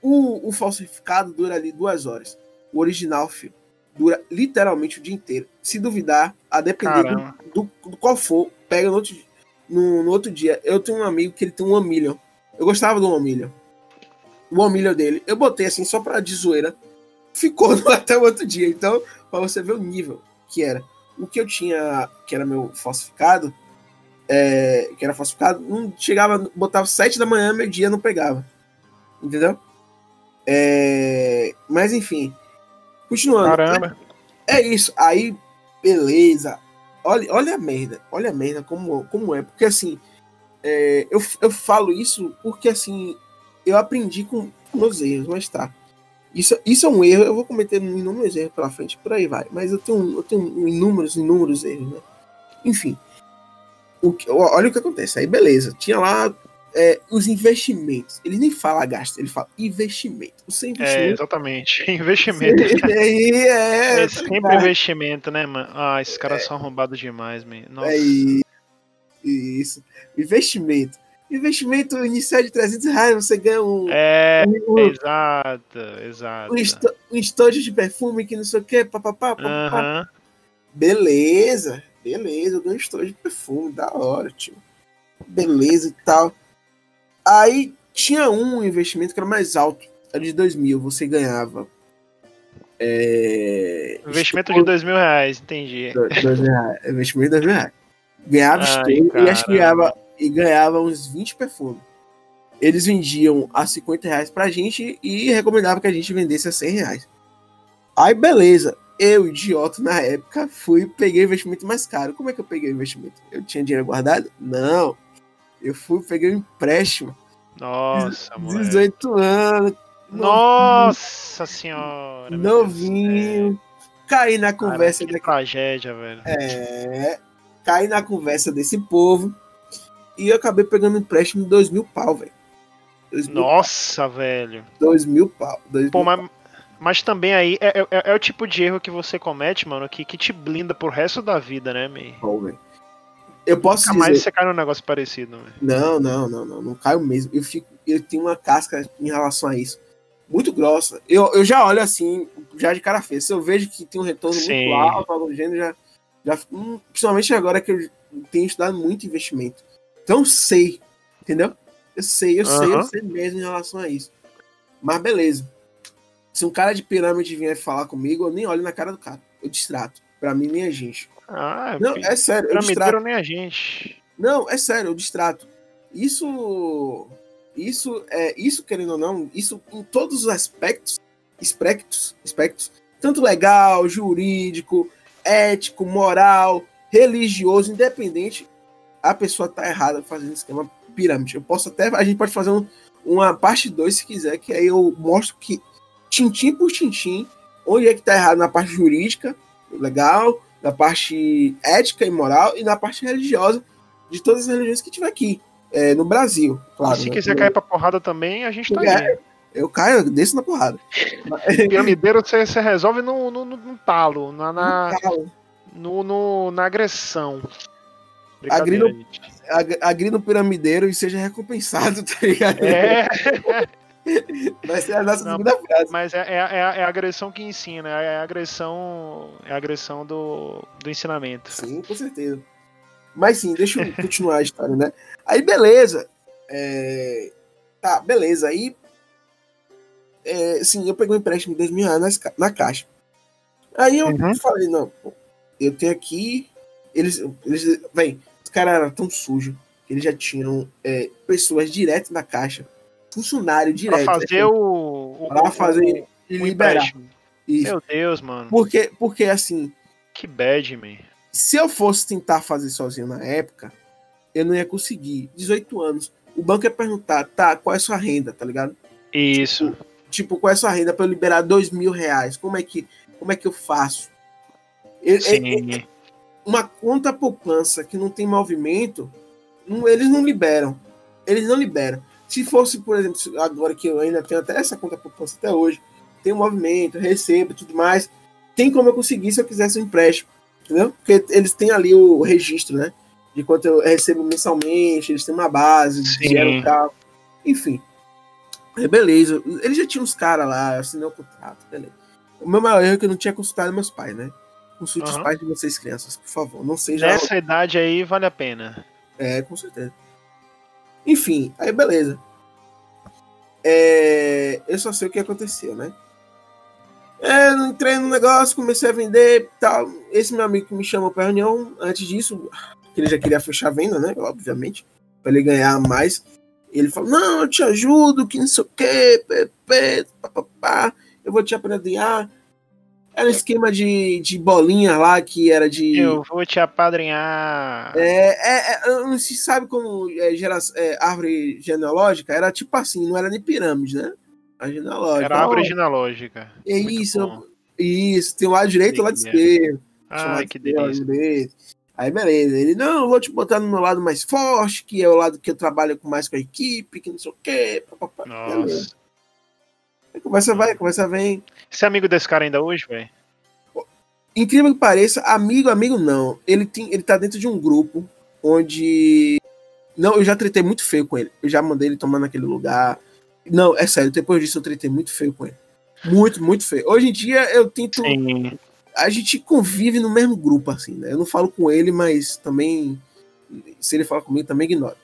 [SPEAKER 1] O, o falsificado dura ali duas horas. O original, filho, dura literalmente o dia inteiro. Se duvidar, a depender do, do, do qual for, pega no outro, no, no outro dia. Eu tenho um amigo que ele tem um One Million. Eu gostava do One Million. O One Million dele, eu botei assim só pra de zoeira. Ficou até o outro dia. Então, pra você ver o nível que era. O que eu tinha, que era meu falsificado, é, que era falsificado, não chegava, botava sete da manhã, meio dia, não pegava. Entendeu? É, mas enfim. Continuando.
[SPEAKER 2] Caramba.
[SPEAKER 1] É isso. Aí, beleza. Olha, olha a merda. Olha a merda como, como é. Porque assim, é, eu, eu falo isso porque assim, eu aprendi com, meus erros, mas tá. Isso, isso é um erro, eu vou cometer inúmeros erros pela frente, por aí vai. Mas eu tenho, eu tenho inúmeros, inúmeros erros, né? Enfim. O que, olha o que acontece. Aí, beleza. Tinha lá é, os investimentos. Ele nem fala gasto, ele fala investimento. O seu
[SPEAKER 2] É,
[SPEAKER 1] investimento.
[SPEAKER 2] exatamente. Investimento.
[SPEAKER 1] Aí é,
[SPEAKER 2] É
[SPEAKER 1] tá
[SPEAKER 2] sempre investimento, né, mano? Ah, esses caras são arrombados demais, man. Nossa.
[SPEAKER 1] É isso. Investimento. Investimento inicial de 300 reais, você ganha um,
[SPEAKER 2] É,
[SPEAKER 1] um,
[SPEAKER 2] exato, exato.
[SPEAKER 1] um, esto- um estojo de perfume que não sei o que, papapá, papapá.
[SPEAKER 2] Aham.
[SPEAKER 1] Beleza, beleza, eu ganho estojo de perfume, da hora, tio. Beleza e tal. Aí tinha um investimento que era mais alto, era de 2 mil, você ganhava. É,
[SPEAKER 2] Investimento de dois mil reais, entendi.
[SPEAKER 1] dois- dois mil reais, investimento de 2 mil reais. Ganhava
[SPEAKER 2] Ai,
[SPEAKER 1] estojo e acho que ganhava, e ganhava uns 20 perfumes. Eles vendiam a 50 reais pra gente e recomendavam que a gente vendesse a 100 reais. Aí beleza, eu, idiota, na época, fui peguei o investimento mais caro. Como é que eu peguei o investimento? Eu tinha dinheiro guardado? Não. Eu fui peguei um empréstimo.
[SPEAKER 2] Nossa, mano.
[SPEAKER 1] 18 anos.
[SPEAKER 2] Nossa senhora. do céu.
[SPEAKER 1] Novinho. Caí na
[SPEAKER 2] Cara,
[SPEAKER 1] conversa
[SPEAKER 2] que
[SPEAKER 1] daqui.
[SPEAKER 2] tragédia, velho.
[SPEAKER 1] É, caí na conversa desse povo e eu acabei pegando um empréstimo de dois mil pau, velho.
[SPEAKER 2] Nossa, velho.
[SPEAKER 1] dois mil pau. Dois
[SPEAKER 2] Pô,
[SPEAKER 1] mil
[SPEAKER 2] mas, mas também aí é, é- é o tipo de erro que você comete, mano, que, que te blinda pro resto da vida, né, man?
[SPEAKER 1] pau, velho. Eu posso
[SPEAKER 2] Nunca
[SPEAKER 1] dizer.
[SPEAKER 2] mais você cai num negócio parecido, velho.
[SPEAKER 1] Não, não, não, não, não caio mesmo. Eu fico, eu tenho uma casca em relação a isso. Muito grossa. Eu, eu já olho assim, já de cara feia. Se eu vejo que tem um retorno
[SPEAKER 2] Sim.
[SPEAKER 1] muito alto, algo do gênero, já, já hum, principalmente agora que eu tenho estudado muito investimento. Então sei, entendeu? Eu sei, eu sei, eu sei mesmo em relação a isso. Mas beleza. Se um cara de pirâmide vier falar comigo, eu nem olho na cara do cara. Eu distrato. Pra mim, nem a gente.
[SPEAKER 2] Ah,
[SPEAKER 1] Não,
[SPEAKER 2] filho,
[SPEAKER 1] é sério, eu distrato.
[SPEAKER 2] nem a gente.
[SPEAKER 1] Não, é sério, eu distrato. Isso. Isso é. Isso, querendo ou não, isso em todos os aspectos, aspectos, aspectos, tanto legal, jurídico, ético, moral, religioso, independente, a pessoa tá errada fazendo esquema pirâmide. Eu posso até. A gente pode fazer um, uma parte 2 se quiser, que aí eu mostro que, tintim por tintim, onde é que tá errado na parte jurídica, legal, na parte ética e moral e na parte religiosa de todas as religiões que tiver aqui é, no Brasil, claro.
[SPEAKER 2] E se
[SPEAKER 1] né?
[SPEAKER 2] quiser cair pra porrada também, a gente tá
[SPEAKER 1] É,
[SPEAKER 2] aí.
[SPEAKER 1] Eu caio, eu desço na porrada.
[SPEAKER 2] Piramideiro você, você resolve no, no, no- no talo, na, na,
[SPEAKER 1] Calo.
[SPEAKER 2] no, no- na agressão.
[SPEAKER 1] Agrino-
[SPEAKER 2] Brincadeira, gente.
[SPEAKER 1] Ag- Agri no piramideiro e seja recompensado, tá ligado?
[SPEAKER 2] É,
[SPEAKER 1] Vai ser a nossa
[SPEAKER 2] Não,
[SPEAKER 1] segunda frase.
[SPEAKER 2] mas é, é, é a- é agressão que ensina, é a agressão, é a agressão do, do ensinamento.
[SPEAKER 1] Sim, com certeza. Mas sim, deixa eu continuar a história, né? Aí, beleza. É, Tá, beleza. Aí, é, sim, eu peguei um empréstimo de 2 mil reais na caixa. Aí eu
[SPEAKER 2] Uhum.
[SPEAKER 1] falei, não, eu tenho aqui. Eles, eles vem, os caras eram tão sujos que eles já tinham é, pessoas direto na caixa, funcionário
[SPEAKER 2] Pra
[SPEAKER 1] direto.
[SPEAKER 2] fazer o, o,
[SPEAKER 1] Pra fazer e
[SPEAKER 2] o, o
[SPEAKER 1] liberar. Isso.
[SPEAKER 2] Meu Deus, mano.
[SPEAKER 1] Porque, porque assim,
[SPEAKER 2] Que bad, man.
[SPEAKER 1] se eu fosse tentar fazer sozinho na época, eu não ia conseguir. 18 anos. O banco ia perguntar, tá, qual é a sua renda, tá ligado?
[SPEAKER 2] Isso.
[SPEAKER 1] Tipo, qual é a sua renda para eu liberar dois mil reais? Como é que, como é que eu faço? E- e-
[SPEAKER 2] Sim.
[SPEAKER 1] uma conta poupança que não tem movimento, não- eles não liberam. Eles não liberam. Se fosse, por exemplo, agora que eu ainda tenho até essa conta poupança até hoje, tem um movimento, recebo e tudo mais, tem como eu conseguir se eu quisesse um empréstimo, entendeu? Porque eles têm ali o registro, né? De quanto eu recebo mensalmente, eles têm uma base, dinheiro e tal. Enfim. Aí, beleza. Eles já tinham os caras lá, eu assinei o contrato, beleza. O meu maior erro é que eu não tinha consultado meus pais, né? Consulte os
[SPEAKER 2] Aham.
[SPEAKER 1] pais de vocês, crianças, por favor. Não seja.
[SPEAKER 2] Nessa idade aí vale a pena.
[SPEAKER 1] É, com certeza. Enfim, aí beleza. É, eu só sei o que aconteceu, né? É, eu entrei no negócio, comecei a vender tal. Esse meu amigo que me chamou pra reunião, antes disso, que ele já queria fechar a venda, né? Obviamente, pra ele ganhar mais. Ele falou: Não, eu te ajudo, que não sei o que, papapá, eu vou te apadrinhar. Era um esquema de, de bolinha lá que era de.
[SPEAKER 2] Eu vou te apadrinhar.
[SPEAKER 1] É, é, é, não se sabe como é, gera, é, árvore genealógica, era tipo assim, não era nem pirâmide, né? A genealógica.
[SPEAKER 2] Era árvore genealógica.
[SPEAKER 1] É
[SPEAKER 2] Muito
[SPEAKER 1] isso,
[SPEAKER 2] bom.
[SPEAKER 1] isso, tem o lado direito e o lado esquerdo. Lado
[SPEAKER 2] que delícia.
[SPEAKER 1] direito. Aí beleza, ele, não, eu vou te botar no meu lado mais forte, que é o lado que eu trabalho com mais com a equipe, que não sei o quê. papapá. Beleza. Aí conversa vai, conversa vem.
[SPEAKER 2] Você é amigo desse cara ainda hoje, velho?
[SPEAKER 1] Incrível que pareça, amigo, amigo não. Ele, tem, ele tá dentro de um grupo onde. Não, eu já tretei muito feio com ele. Eu já mandei ele tomar naquele lugar. Não, é sério, depois disso eu tretei muito feio com ele. Muito, muito feio. Hoje em dia eu tento.
[SPEAKER 2] Sim.
[SPEAKER 1] A gente convive no mesmo grupo, assim, né? Eu não falo com ele, mas também. Se ele falar comigo, também ignoro.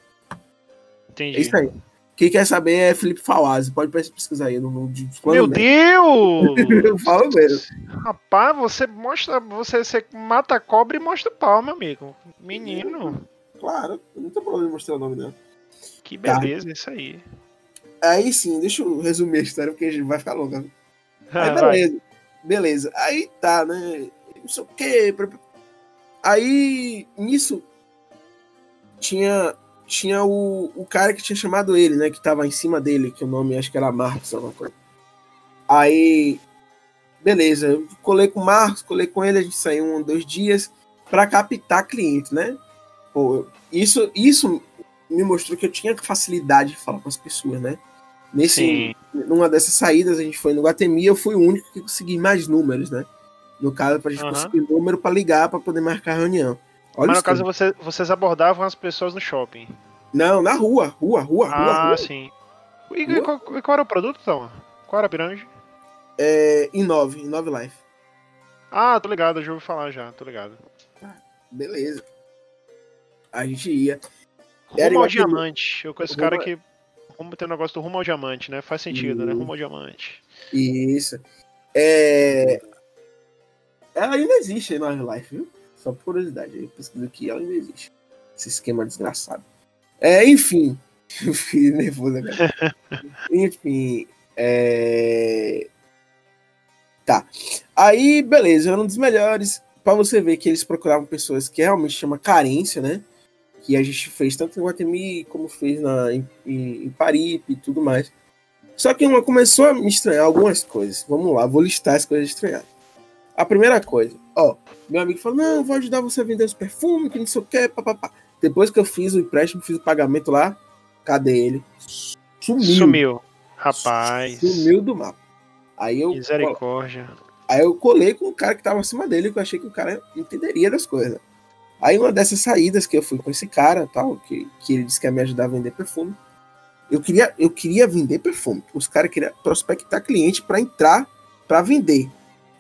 [SPEAKER 2] Entendi.
[SPEAKER 1] É isso aí. Quem quer saber é Felipe Fawaz. Pode pesquisar aí. No, no, de-
[SPEAKER 2] Meu
[SPEAKER 1] mesmo.
[SPEAKER 2] Deus!
[SPEAKER 1] Eu falo mesmo.
[SPEAKER 2] Rapaz, você mostra. Você, você mata a cobra e mostra o pau, meu amigo. Menino,
[SPEAKER 1] Claro, não tem problema em mostrar o nome, não.
[SPEAKER 2] que
[SPEAKER 1] Tá.
[SPEAKER 2] beleza isso aí.
[SPEAKER 1] Aí sim, deixa eu resumir a história, porque a gente vai ficar longa. Aí beleza. Beleza. Aí tá, né? Não sei o quê. Aí, nisso, tinha, tinha o, o cara que tinha chamado ele, né? Que tava em cima dele, que o nome acho que era Marcos, alguma coisa. Aí, beleza. Eu colei com o Marcos, colei com ele, a gente saiu um, dois dias pra captar cliente, né? Pô, isso, isso me mostrou que eu tinha facilidade de falar com as pessoas, né? Nesse,
[SPEAKER 2] Sim.
[SPEAKER 1] numa dessas saídas, a gente foi no Guatemi, eu fui o único que consegui mais números, né? No caso, pra gente
[SPEAKER 2] Aham.
[SPEAKER 1] conseguir número pra ligar pra poder marcar a reunião. Olha
[SPEAKER 2] Mas no caso você, vocês abordavam as pessoas no shopping.
[SPEAKER 1] Não, na rua, rua, rua, rua,
[SPEAKER 2] Ah,
[SPEAKER 1] rua.
[SPEAKER 2] sim. E, e qual, qual era o produto, então? Qual era a pirâmide?
[SPEAKER 1] É, em 9, em 9 Life.
[SPEAKER 2] Ah, tô ligado, já ouvi falar já, tô ligado.
[SPEAKER 1] Beleza. A gente ia. Era
[SPEAKER 2] Rumo ao diamante. Eu conheço
[SPEAKER 1] Rumo
[SPEAKER 2] cara que. Rumo tem um negócio do rumo ao diamante, né? Faz sentido, né? Rumo ao diamante.
[SPEAKER 1] Isso. É... Ela ainda existe 9 Life, viu? Só por curiosidade. Eu pesquiso aqui, ela ainda existe. Esse esquema desgraçado. É, enfim. Eu fiquei nervoso agora. enfim. É... Tá. Aí, beleza, era um dos melhores. Pra você ver que eles procuravam pessoas que realmente chama carência, né? Que a gente fez tanto em Guatemi como fez na, em, em, em Paripe e tudo mais. Só que uma começou a me estranhar algumas coisas. Vamos lá, vou listar as coisas estranhadas. A primeira coisa, ó, meu amigo falou: não, vou ajudar você a vender os perfumes, que não sei o que, papapá. Depois que eu fiz o empréstimo, fiz o pagamento lá, cadê ele?
[SPEAKER 2] Sumiu. Sumiu. Rapaz.
[SPEAKER 1] Sumiu do mapa. Aí eu.
[SPEAKER 2] Misericórdia.
[SPEAKER 1] Aí eu colei com o cara que tava acima dele, que eu achei que o cara entenderia das coisas. Aí uma dessas saídas que eu fui com esse cara, tal, que, que ele disse que ia me ajudar a vender perfume. Eu queria, eu queria vender perfume. Os caras queriam prospectar cliente para entrar para vender.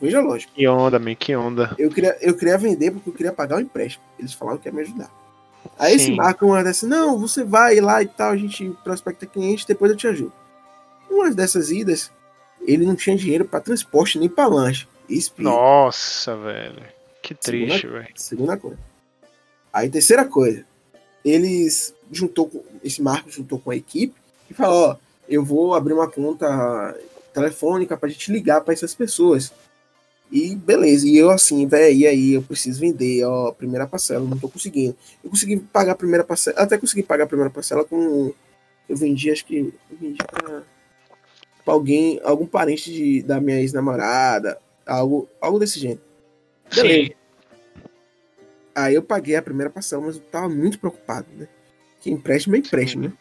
[SPEAKER 1] Veja lógico.
[SPEAKER 2] Que onda, man, que onda.
[SPEAKER 1] Eu queria, eu queria vender porque eu queria pagar o empréstimo. Eles falaram que ia me ajudar. Aí Sim. esse Marco uma dessas, não, você vai lá e tal, a gente prospecta cliente, depois eu te ajudo. Uma dessas idas, ele não tinha dinheiro para transporte nem para lanche.
[SPEAKER 2] Nossa, velho. Que triste, velho.
[SPEAKER 1] Segunda coisa. Aí, terceira coisa. Eles juntou com. Esse Marco juntou com a equipe e falou: Ó, eu vou abrir uma conta telefônica pra gente ligar para essas pessoas. E beleza, e eu assim, velho, e aí eu preciso vender, ó, primeira parcela, não tô conseguindo. Eu consegui pagar a primeira parcela, até consegui pagar a primeira parcela com. Eu vendi, acho que. Eu vendi pra pra alguém, algum parente de, da minha ex-namorada, algo, algo desse jeito. Beleza. Sim. Aí eu paguei a primeira parcela, mas eu tava muito preocupado, né? Que empréstimo é empréstimo, Sim. né?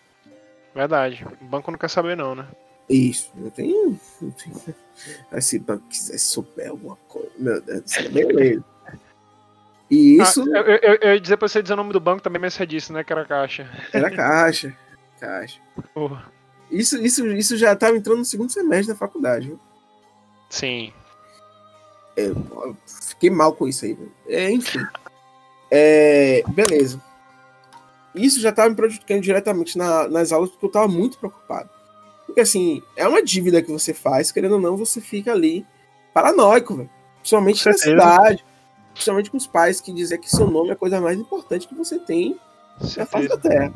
[SPEAKER 2] Verdade. O banco não quer saber, não, né?
[SPEAKER 1] Isso, não tem. Não tem se o banco quiser souber alguma coisa, meu Deus do céu, beleza. E isso.
[SPEAKER 2] Ah, eu, eu, eu, ia dizer pra você dizer o nome do banco também, mas você disse, né? Que era Caixa.
[SPEAKER 1] Era Caixa. Caixa. Porra. Isso, isso, isso já estava entrando no segundo semestre da faculdade. Viu?
[SPEAKER 2] Sim.
[SPEAKER 1] É, fiquei mal com isso aí. É, enfim. É, beleza. Isso já estava me prejudicando diretamente na, nas aulas porque eu estava muito preocupado. Porque assim, é uma dívida que você faz, querendo ou não, você fica ali paranoico, velho. Principalmente na cidade. Principalmente com os pais que dizem que seu nome é a coisa mais importante que você tem na face da terra.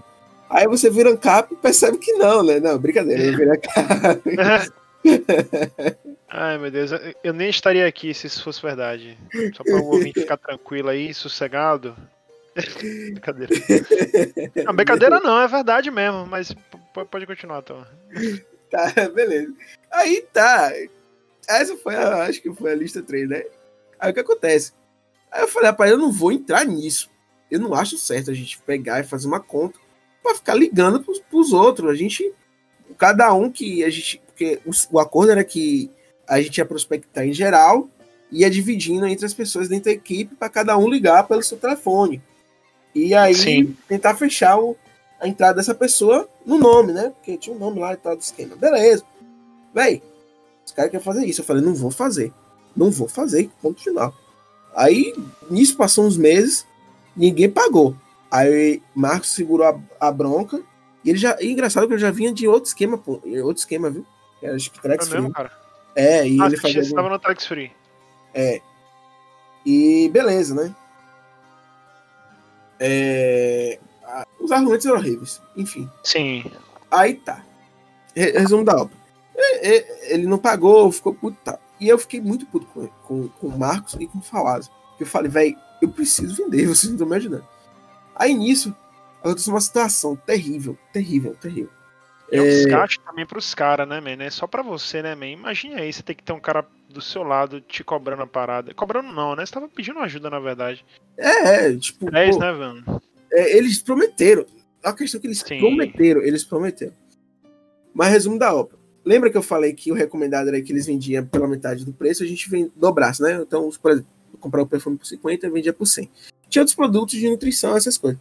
[SPEAKER 1] Aí você vira um cap e percebe que não, né? Não, brincadeira, eu vira cap.
[SPEAKER 2] Ai, meu Deus, eu nem estaria aqui se isso fosse verdade. Só para o ouvinte ficar tranquilo aí, sossegado. brincadeira. Não, brincadeira não, é verdade mesmo, mas pode continuar, então.
[SPEAKER 1] Tá, beleza. Aí tá. Essa foi a, acho que foi a lista 3, né? Aí o que acontece? Aí eu falei, rapaz, eu não vou entrar nisso. Eu não acho certo a gente pegar e fazer uma conta para ficar ligando pros, pros outros. A gente, cada um que a gente, porque o, o acordo era que a gente ia prospectar em geral, ia dividindo entre as pessoas dentro da equipe para cada um ligar pelo seu telefone. E aí Sim. tentar fechar o, a entrada dessa pessoa no nome, né? Porque tinha um nome lá e tal do esquema. Beleza. Véi, os caras querem fazer isso. Eu falei, não vou fazer. Não vou fazer, ponto final. Aí, nisso passou uns meses, ninguém pagou. Aí Marcos segurou a, a bronca. E ele já. E engraçado que ele já vinha de outro esquema, pô. Outro esquema, viu? Era acho que Trax é Free. Mesmo, cara? É, e ah, ele fazia.
[SPEAKER 2] Você tava no Trax Free.
[SPEAKER 1] É. E beleza, né? É... Os argumentos eram horríveis. Enfim.
[SPEAKER 2] Sim.
[SPEAKER 1] Aí tá. Resumo da obra. Ele não pagou, ficou puto. Tá. E eu fiquei muito puto com, com, com o Marcos e com o Falazzo. Eu falei, velho, eu preciso vender, vocês não estão me ajudando. Aí nisso, aconteceu uma situação terrível, terrível, terrível.
[SPEAKER 2] É um é. desgaste também pros caras, né, man? É só pra você, né, man? Imagina aí, você tem que ter um cara do seu lado te cobrando a parada. Cobrando não, né? Você tava pedindo ajuda, na verdade.
[SPEAKER 1] É, é tipo.
[SPEAKER 2] 10, pô, né, mano?
[SPEAKER 1] É, eles prometeram. A questão é que eles Sim. prometeram, eles prometeram. Mas resumo da obra. Lembra que eu falei que o recomendado era que eles vendiam pela metade do preço, a gente vem, dobrasse, né? Então, por exemplo, comprar o perfume por 50 e vendia por 100. Tinha outros produtos de nutrição, essas coisas.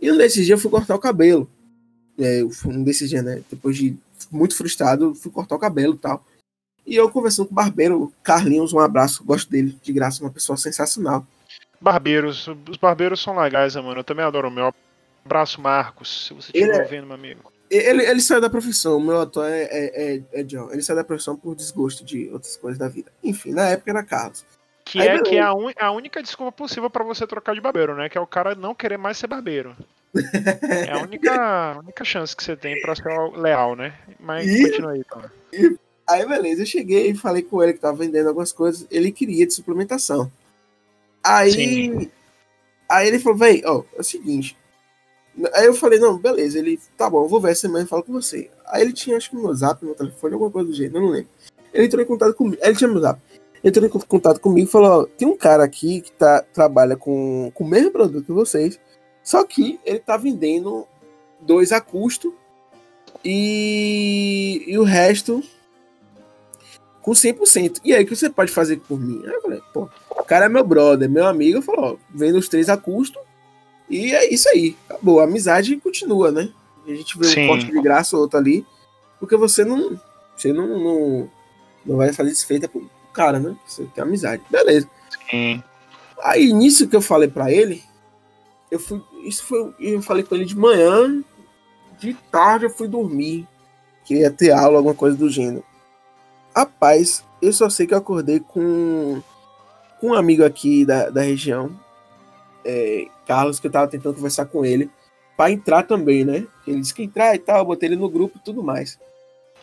[SPEAKER 1] E um desses dias eu fui cortar o cabelo. É, um desses dias, né? Depois de muito frustrado, fui cortar o cabelo e tal. E eu conversando com o barbeiro, Carlinhos, um abraço, gosto dele, de graça, uma pessoa sensacional.
[SPEAKER 2] Barbeiros, os barbeiros são legais, né, mano? Eu também adoro o meu. Abraço, Marcos, se você estiver é ouvindo, meu amigo.
[SPEAKER 1] Ele, ele saiu da profissão, o meu ator é, é, é, é John. Ele saiu da profissão por desgosto de outras coisas da vida. Enfim, na época era Carlos.
[SPEAKER 2] Que Aí, é, que é a, un, a, única desculpa possível para você trocar de barbeiro, né? Que é o cara não querer mais ser barbeiro. É a única, a única chance que você tem pra ser leal, né? Mas
[SPEAKER 1] E-
[SPEAKER 2] continua aí, então.
[SPEAKER 1] Aí, beleza, eu cheguei e falei com ele que tava vendendo algumas coisas. Ele queria de suplementação. Aí,
[SPEAKER 2] Sim.
[SPEAKER 1] aí ele falou, véi, ó, é o seguinte. Aí eu falei, não, beleza. Ele, tá bom, eu vou ver essa semana e falo com você. Aí ele tinha, acho que no zap, no telefone, alguma coisa do jeito, eu não lembro. Ele entrou em contato comigo. Ele tinha meu zap. Ele entrou em contato comigo e falou, ó, tem um cara aqui que tá, trabalha com, com o mesmo produto que vocês, só que ele tá vendendo dois a custo e, e o resto com 100%. E aí, o que você pode fazer por mim? Aí eu falei, pô, o cara é meu brother, meu amigo. Eu ó, vendo os três a custo. E é isso aí. Acabou. A amizade continua, né? A gente vê
[SPEAKER 2] Sim.
[SPEAKER 1] um corte de graça ou outro ali. Porque você não. Você não, não, não vai fazer desfeita pro cara, né? Você tem amizade. Beleza.
[SPEAKER 2] Sim.
[SPEAKER 1] Aí, nisso que eu falei pra ele, eu fui. Isso foi. Eu falei com ele de manhã. De tarde eu fui dormir. Que ia ter aula, alguma coisa do gênero. Rapaz, eu só sei que eu acordei com, com um amigo aqui da, da região, é, Carlos, que eu tava tentando conversar com ele, pra entrar também, né? Ele disse que entrar e tal, eu botei ele no grupo e tudo mais.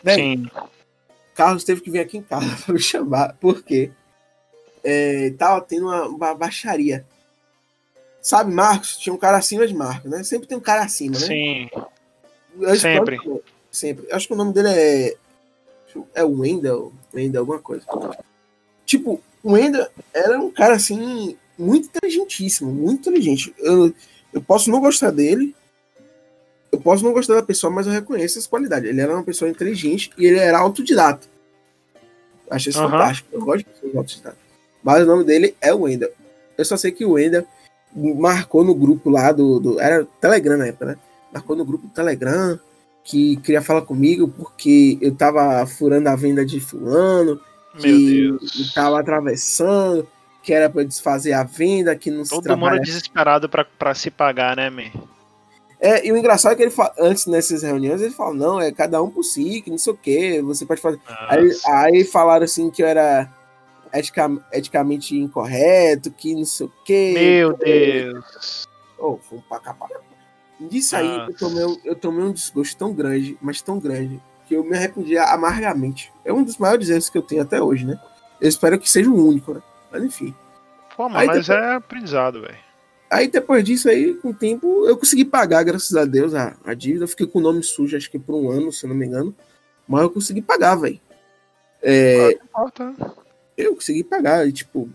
[SPEAKER 1] Velho,
[SPEAKER 2] Sim.
[SPEAKER 1] Carlos teve que vir aqui em casa pra me chamar, porque é, tava tendo uma, uma baixaria. Sabe, Marcos? Tinha um cara acima de Marcos, né? Sempre tem um cara acima, né?
[SPEAKER 2] Sim.
[SPEAKER 1] Eu
[SPEAKER 2] sempre.
[SPEAKER 1] que- Sempre. Eu acho que o nome dele é. É o Wendell. Wendell, alguma coisa. Tipo, o Wendell era um cara assim. Muito inteligentíssimo, muito inteligente. Eu, eu posso não gostar dele. Eu posso não gostar da pessoa, mas eu reconheço as qualidades. Ele era uma pessoa inteligente e ele era autodidata. Achei isso
[SPEAKER 2] Aham.
[SPEAKER 1] fantástico. Eu gosto de pessoas autodidatas. Mas o nome dele é Wendell. Eu só sei que o Wendell marcou no grupo lá do, do. Era Telegram na época, né? Marcou no grupo do Telegram que queria falar comigo porque eu tava furando a venda de fulano,
[SPEAKER 2] Meu
[SPEAKER 1] que
[SPEAKER 2] Deus.
[SPEAKER 1] tava atravessando, que era pra desfazer a venda, que não se
[SPEAKER 2] Todo
[SPEAKER 1] trabalha.
[SPEAKER 2] mundo desesperado pra, pra se pagar, né, man?
[SPEAKER 1] É, e o engraçado é que ele fala, antes nessas reuniões, ele fala, não, é cada um por si, que não sei o que, você pode fazer. Aí,
[SPEAKER 2] Nossa.
[SPEAKER 1] aí falaram assim que eu era etica- eticamente incorreto, que não sei o que.
[SPEAKER 2] Meu Deus.
[SPEAKER 1] Oh, foi um pacapá. Disso aí, eu tomei, um- eu tomei um desgosto tão grande, mas tão grande, que eu me arrependi amargamente. É um dos maiores erros que eu tenho até hoje, né? Eu espero que seja o único, né? Mas enfim.
[SPEAKER 2] Pô, mas
[SPEAKER 1] depois-
[SPEAKER 2] é aprendizado, velho.
[SPEAKER 1] Aí depois disso aí, com o tempo, eu consegui pagar, graças a Deus, a, a dívida. Eu fiquei com o nome sujo, acho que por um ano, se não me engano. Mas eu consegui pagar, velho. É,
[SPEAKER 2] importa. né?
[SPEAKER 1] eu consegui pagar. E, tipo,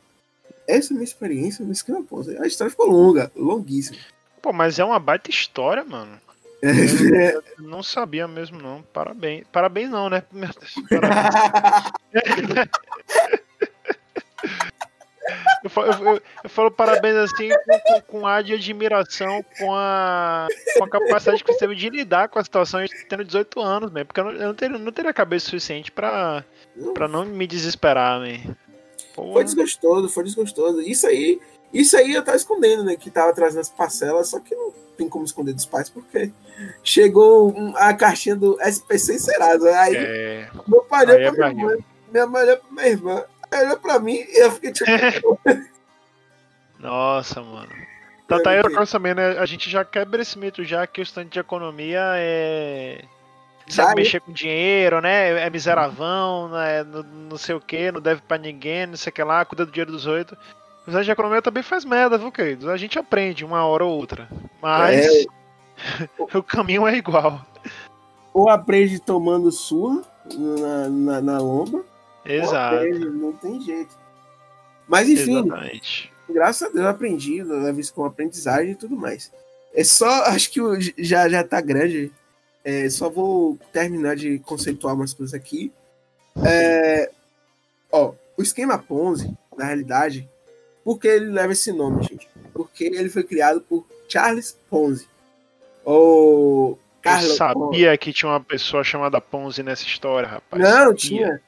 [SPEAKER 1] essa é a minha experiência no esquema Ponzi. A história ficou longa, longuíssima.
[SPEAKER 2] Pô, mas é uma baita história, mano. Eu não sabia mesmo, não. Parabéns. Parabéns não, né? Parabéns. Eu falo, eu- eu- falo parabéns assim com, com, ar de admiração com a, com a capacidade que você teve de lidar com a situação tendo 18 anos, man, porque eu não, eu não teria, não teria cabeça suficiente pra, pra não me desesperar, man.
[SPEAKER 1] Foi desgostoso, foi desgostoso. Isso aí, isso aí eu tava escondendo, né? Que tava trazendo as parcelas, só que não tem como esconder dos pais, porque chegou a caixinha do SPC Serasa. Aí
[SPEAKER 2] é,
[SPEAKER 1] meu pai olhou
[SPEAKER 2] é
[SPEAKER 1] pra minha mãe, minha mãe olhou pra minha irmã, olhou pra mim e eu fiquei tipo.
[SPEAKER 2] Nossa, mano. Tá, tá aí outra coisa também, né? A gente já quebra esse mito já que o estudante de economia é. Sabe
[SPEAKER 1] é.
[SPEAKER 2] mexer com dinheiro, né? É miseravão, né? não, não sei o que, não deve pra ninguém, não sei o que lá, cuida do dinheiro dos outros. O estudante de economia também faz merda, viu, queridos? A gente aprende uma hora ou outra. Mas
[SPEAKER 1] É.
[SPEAKER 2] o caminho é igual.
[SPEAKER 1] ou aprende tomando surra na, na, na lomba,
[SPEAKER 2] Exato.
[SPEAKER 1] aprende, não tem jeito. Mas enfim,
[SPEAKER 2] Exatamente.
[SPEAKER 1] graças a Deus eu aprendi, levo isso como aprendizagem e tudo mais. É só, acho que já, já tá grande. É, só vou terminar de conceituar umas coisas aqui. É, ó, o esquema Ponzi, na realidade, por que ele leva esse nome, gente? Porque ele foi criado por Charles Ponzi. Ou
[SPEAKER 2] Eu
[SPEAKER 1] Carlo Ponzi.
[SPEAKER 2] sabia que tinha uma pessoa chamada Ponzi nessa história, rapaz.
[SPEAKER 1] Não,
[SPEAKER 2] Sabia.
[SPEAKER 1] tinha.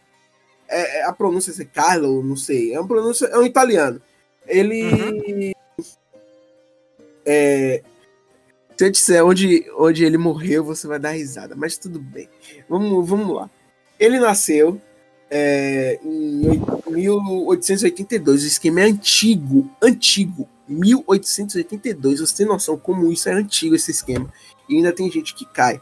[SPEAKER 1] É, é a pronúncia é Carlo, não sei. É uma pronúncia, é um italiano. Ele. É, se eu disser onde, onde ele morreu, você vai dar risada, mas tudo bem. Vamos, vamos lá. Ele nasceu é, em oit- 1882. O esquema é antigo, antigo 1882. Você tem noção como isso é antigo, esse esquema. E ainda tem gente que cai.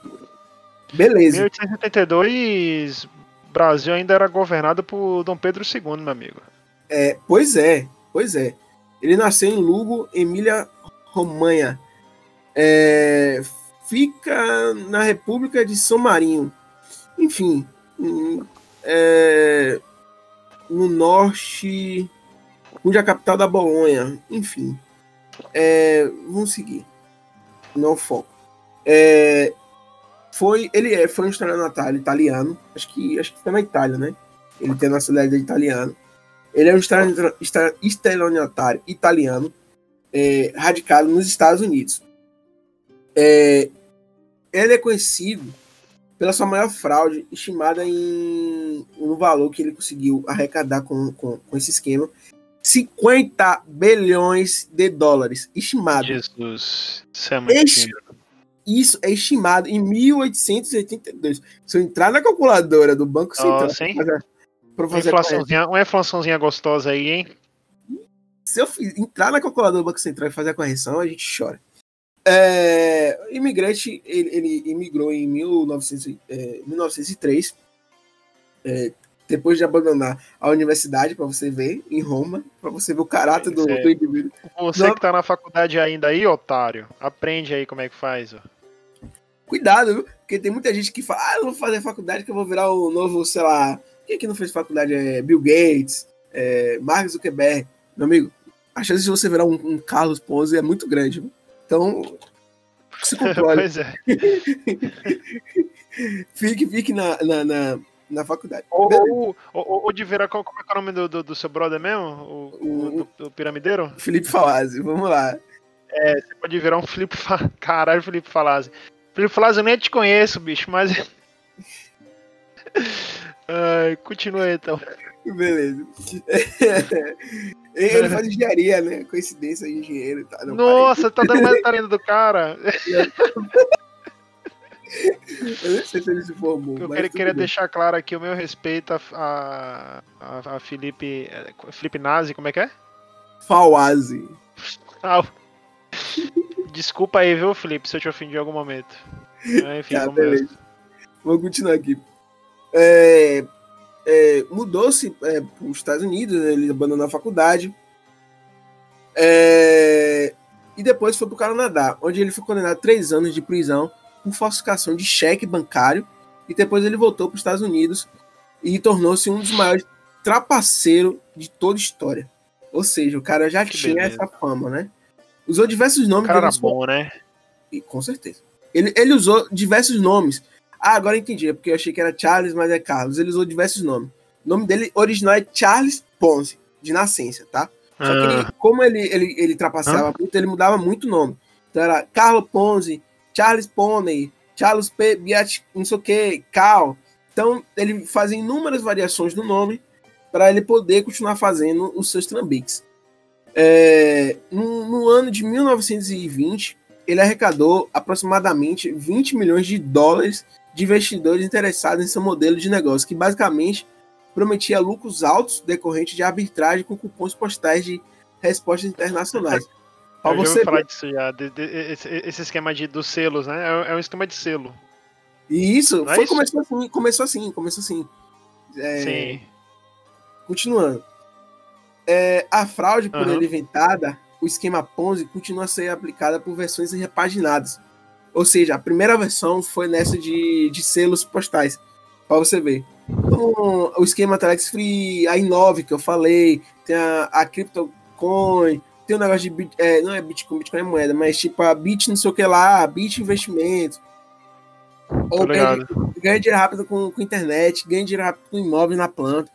[SPEAKER 1] Beleza.
[SPEAKER 2] 1882, Brasil ainda era governado por Dom Pedro II, meu amigo.
[SPEAKER 1] É, pois é, pois é. Ele nasceu em Lugo, Emília Romanha. É, fica na República de São Marinho. Enfim, hum, é, no norte, onde é a capital da Bolonha. Enfim, é, vamos seguir. Não foco. É, foi, ele é, foi um estelionatário italiano. Acho que, acho que foi na Itália, né? Ele tem nacionalidade italiana. Ele é um estelionatário italiano é, radicado nos Estados Unidos. É, ele é conhecido pela sua maior fraude, estimada em um valor que ele conseguiu arrecadar com, com, com esse esquema. 50 bilhões de dólares, estimado.
[SPEAKER 2] Jesus, isso é muito dinheiro.
[SPEAKER 1] Isso é estimado em 1882. Se eu entrar na calculadora do Banco Central
[SPEAKER 2] pra fazer uma, inflaçãozinha, uma inflaçãozinha gostosa aí, hein?
[SPEAKER 1] Se eu entrar na calculadora do Banco Central e fazer a correção, a gente chora. É, imigrante, ele, ele imigrou em 1900, é, 1903, é, depois de abandonar a universidade, para você ver, em Roma, para você ver o caráter do, do indivíduo.
[SPEAKER 2] Você Não, que tá na faculdade ainda aí, otário, aprende aí como é que faz. Ó.
[SPEAKER 1] Cuidado, viu? Porque tem muita gente que fala, ah, eu vou fazer faculdade que eu vou virar o novo, sei lá, quem é que não fez faculdade? É Bill Gates, é Mark Zuckerberg. Meu amigo, a chance de você virar um, um Carlos Ponzi é muito grande. Viu? Então, se controle. pois é. fique, fique na, na, na, na faculdade.
[SPEAKER 2] Ou, ou, ou, de virar, qual, como é, é o nome do, do, do seu brother mesmo? O, o do, do, piramideiro?
[SPEAKER 1] Felipe Falazzi, vamos lá.
[SPEAKER 2] É, você pode virar um Felipe Caralho, Felipe Falazzi. Felipe Falazzi, eu nem te conheço, bicho, mas. Ai, continua então.
[SPEAKER 1] Beleza. Ele faz engenharia, né? Coincidência, engenheiro. Tá,
[SPEAKER 2] Nossa, tá dando mais talento do cara.
[SPEAKER 1] Eu não sei se ele se formou.
[SPEAKER 2] Eu queria, queria deixar claro aqui o meu respeito a, a, a Felipe. É, Felipe Nazi, como é que é?
[SPEAKER 1] Fauazi.
[SPEAKER 2] Ah, Desculpa aí, viu, Felipe, se eu te ofendi em algum momento. Enfim, tá, vamos
[SPEAKER 1] Vou continuar aqui. É, é, Mudou-se é, para os Estados Unidos, né, ele abandonou a faculdade. É, e depois foi para o Canadá, onde ele foi condenado a três anos de prisão por falsificação de cheque bancário. E depois ele voltou para os Estados Unidos e tornou-se um dos maiores trapaceiros de toda a história. Ou seja, o cara já que tinha beleza. essa fama, né? Usou diversos nomes. O
[SPEAKER 2] cara era bom, né?
[SPEAKER 1] E, com certeza. Ele, ele usou diversos nomes. Ah, agora entendi, é porque eu achei que era Charles, mas é Carlos. Ele usou diversos nomes. O nome dele original é Charles Ponce, de nascença, tá? Só que ele, ah. como ele, ele, ele trapaceava ah. muito, ele mudava muito o nome. Então era Carlos Ponce, Charles Pony, Charles P. Biat, não sei o que, Cal. Então ele fazia inúmeras variações do nome para ele poder continuar fazendo os seus trambiques. É, no, no, ano de 1920, ele arrecadou aproximadamente 20 milhões de dólares de investidores interessados em seu modelo de negócio, que basicamente prometia lucros altos decorrentes de arbitragem com cupons postais de respostas internacionais.
[SPEAKER 2] Eu você falar disso já, de, de, esse, esse, esquema de, dos selos, né? É, é, um esquema de selo.
[SPEAKER 1] E isso, foi, é isso? Começou, assim, começou assim, começou assim.
[SPEAKER 2] É, Sim.
[SPEAKER 1] Continuando. É, a fraude por uhum. ele inventada, o esquema Ponzi, continua a ser aplicada por versões repaginadas. Ou seja, a primeira versão foi nessa de, de selos postais, para você ver. Então, o esquema Telex Free, a Inove que eu falei, tem a, a CryptoCoin, tem um negócio de bit, é, não é Bitcoin, Bitcoin é moeda, mas tipo a Bit não sei o que lá, Bit investimento. Ou ganha, ganha, dinheiro rápido com, com internet, ganha dinheiro rápido com imóveis na planta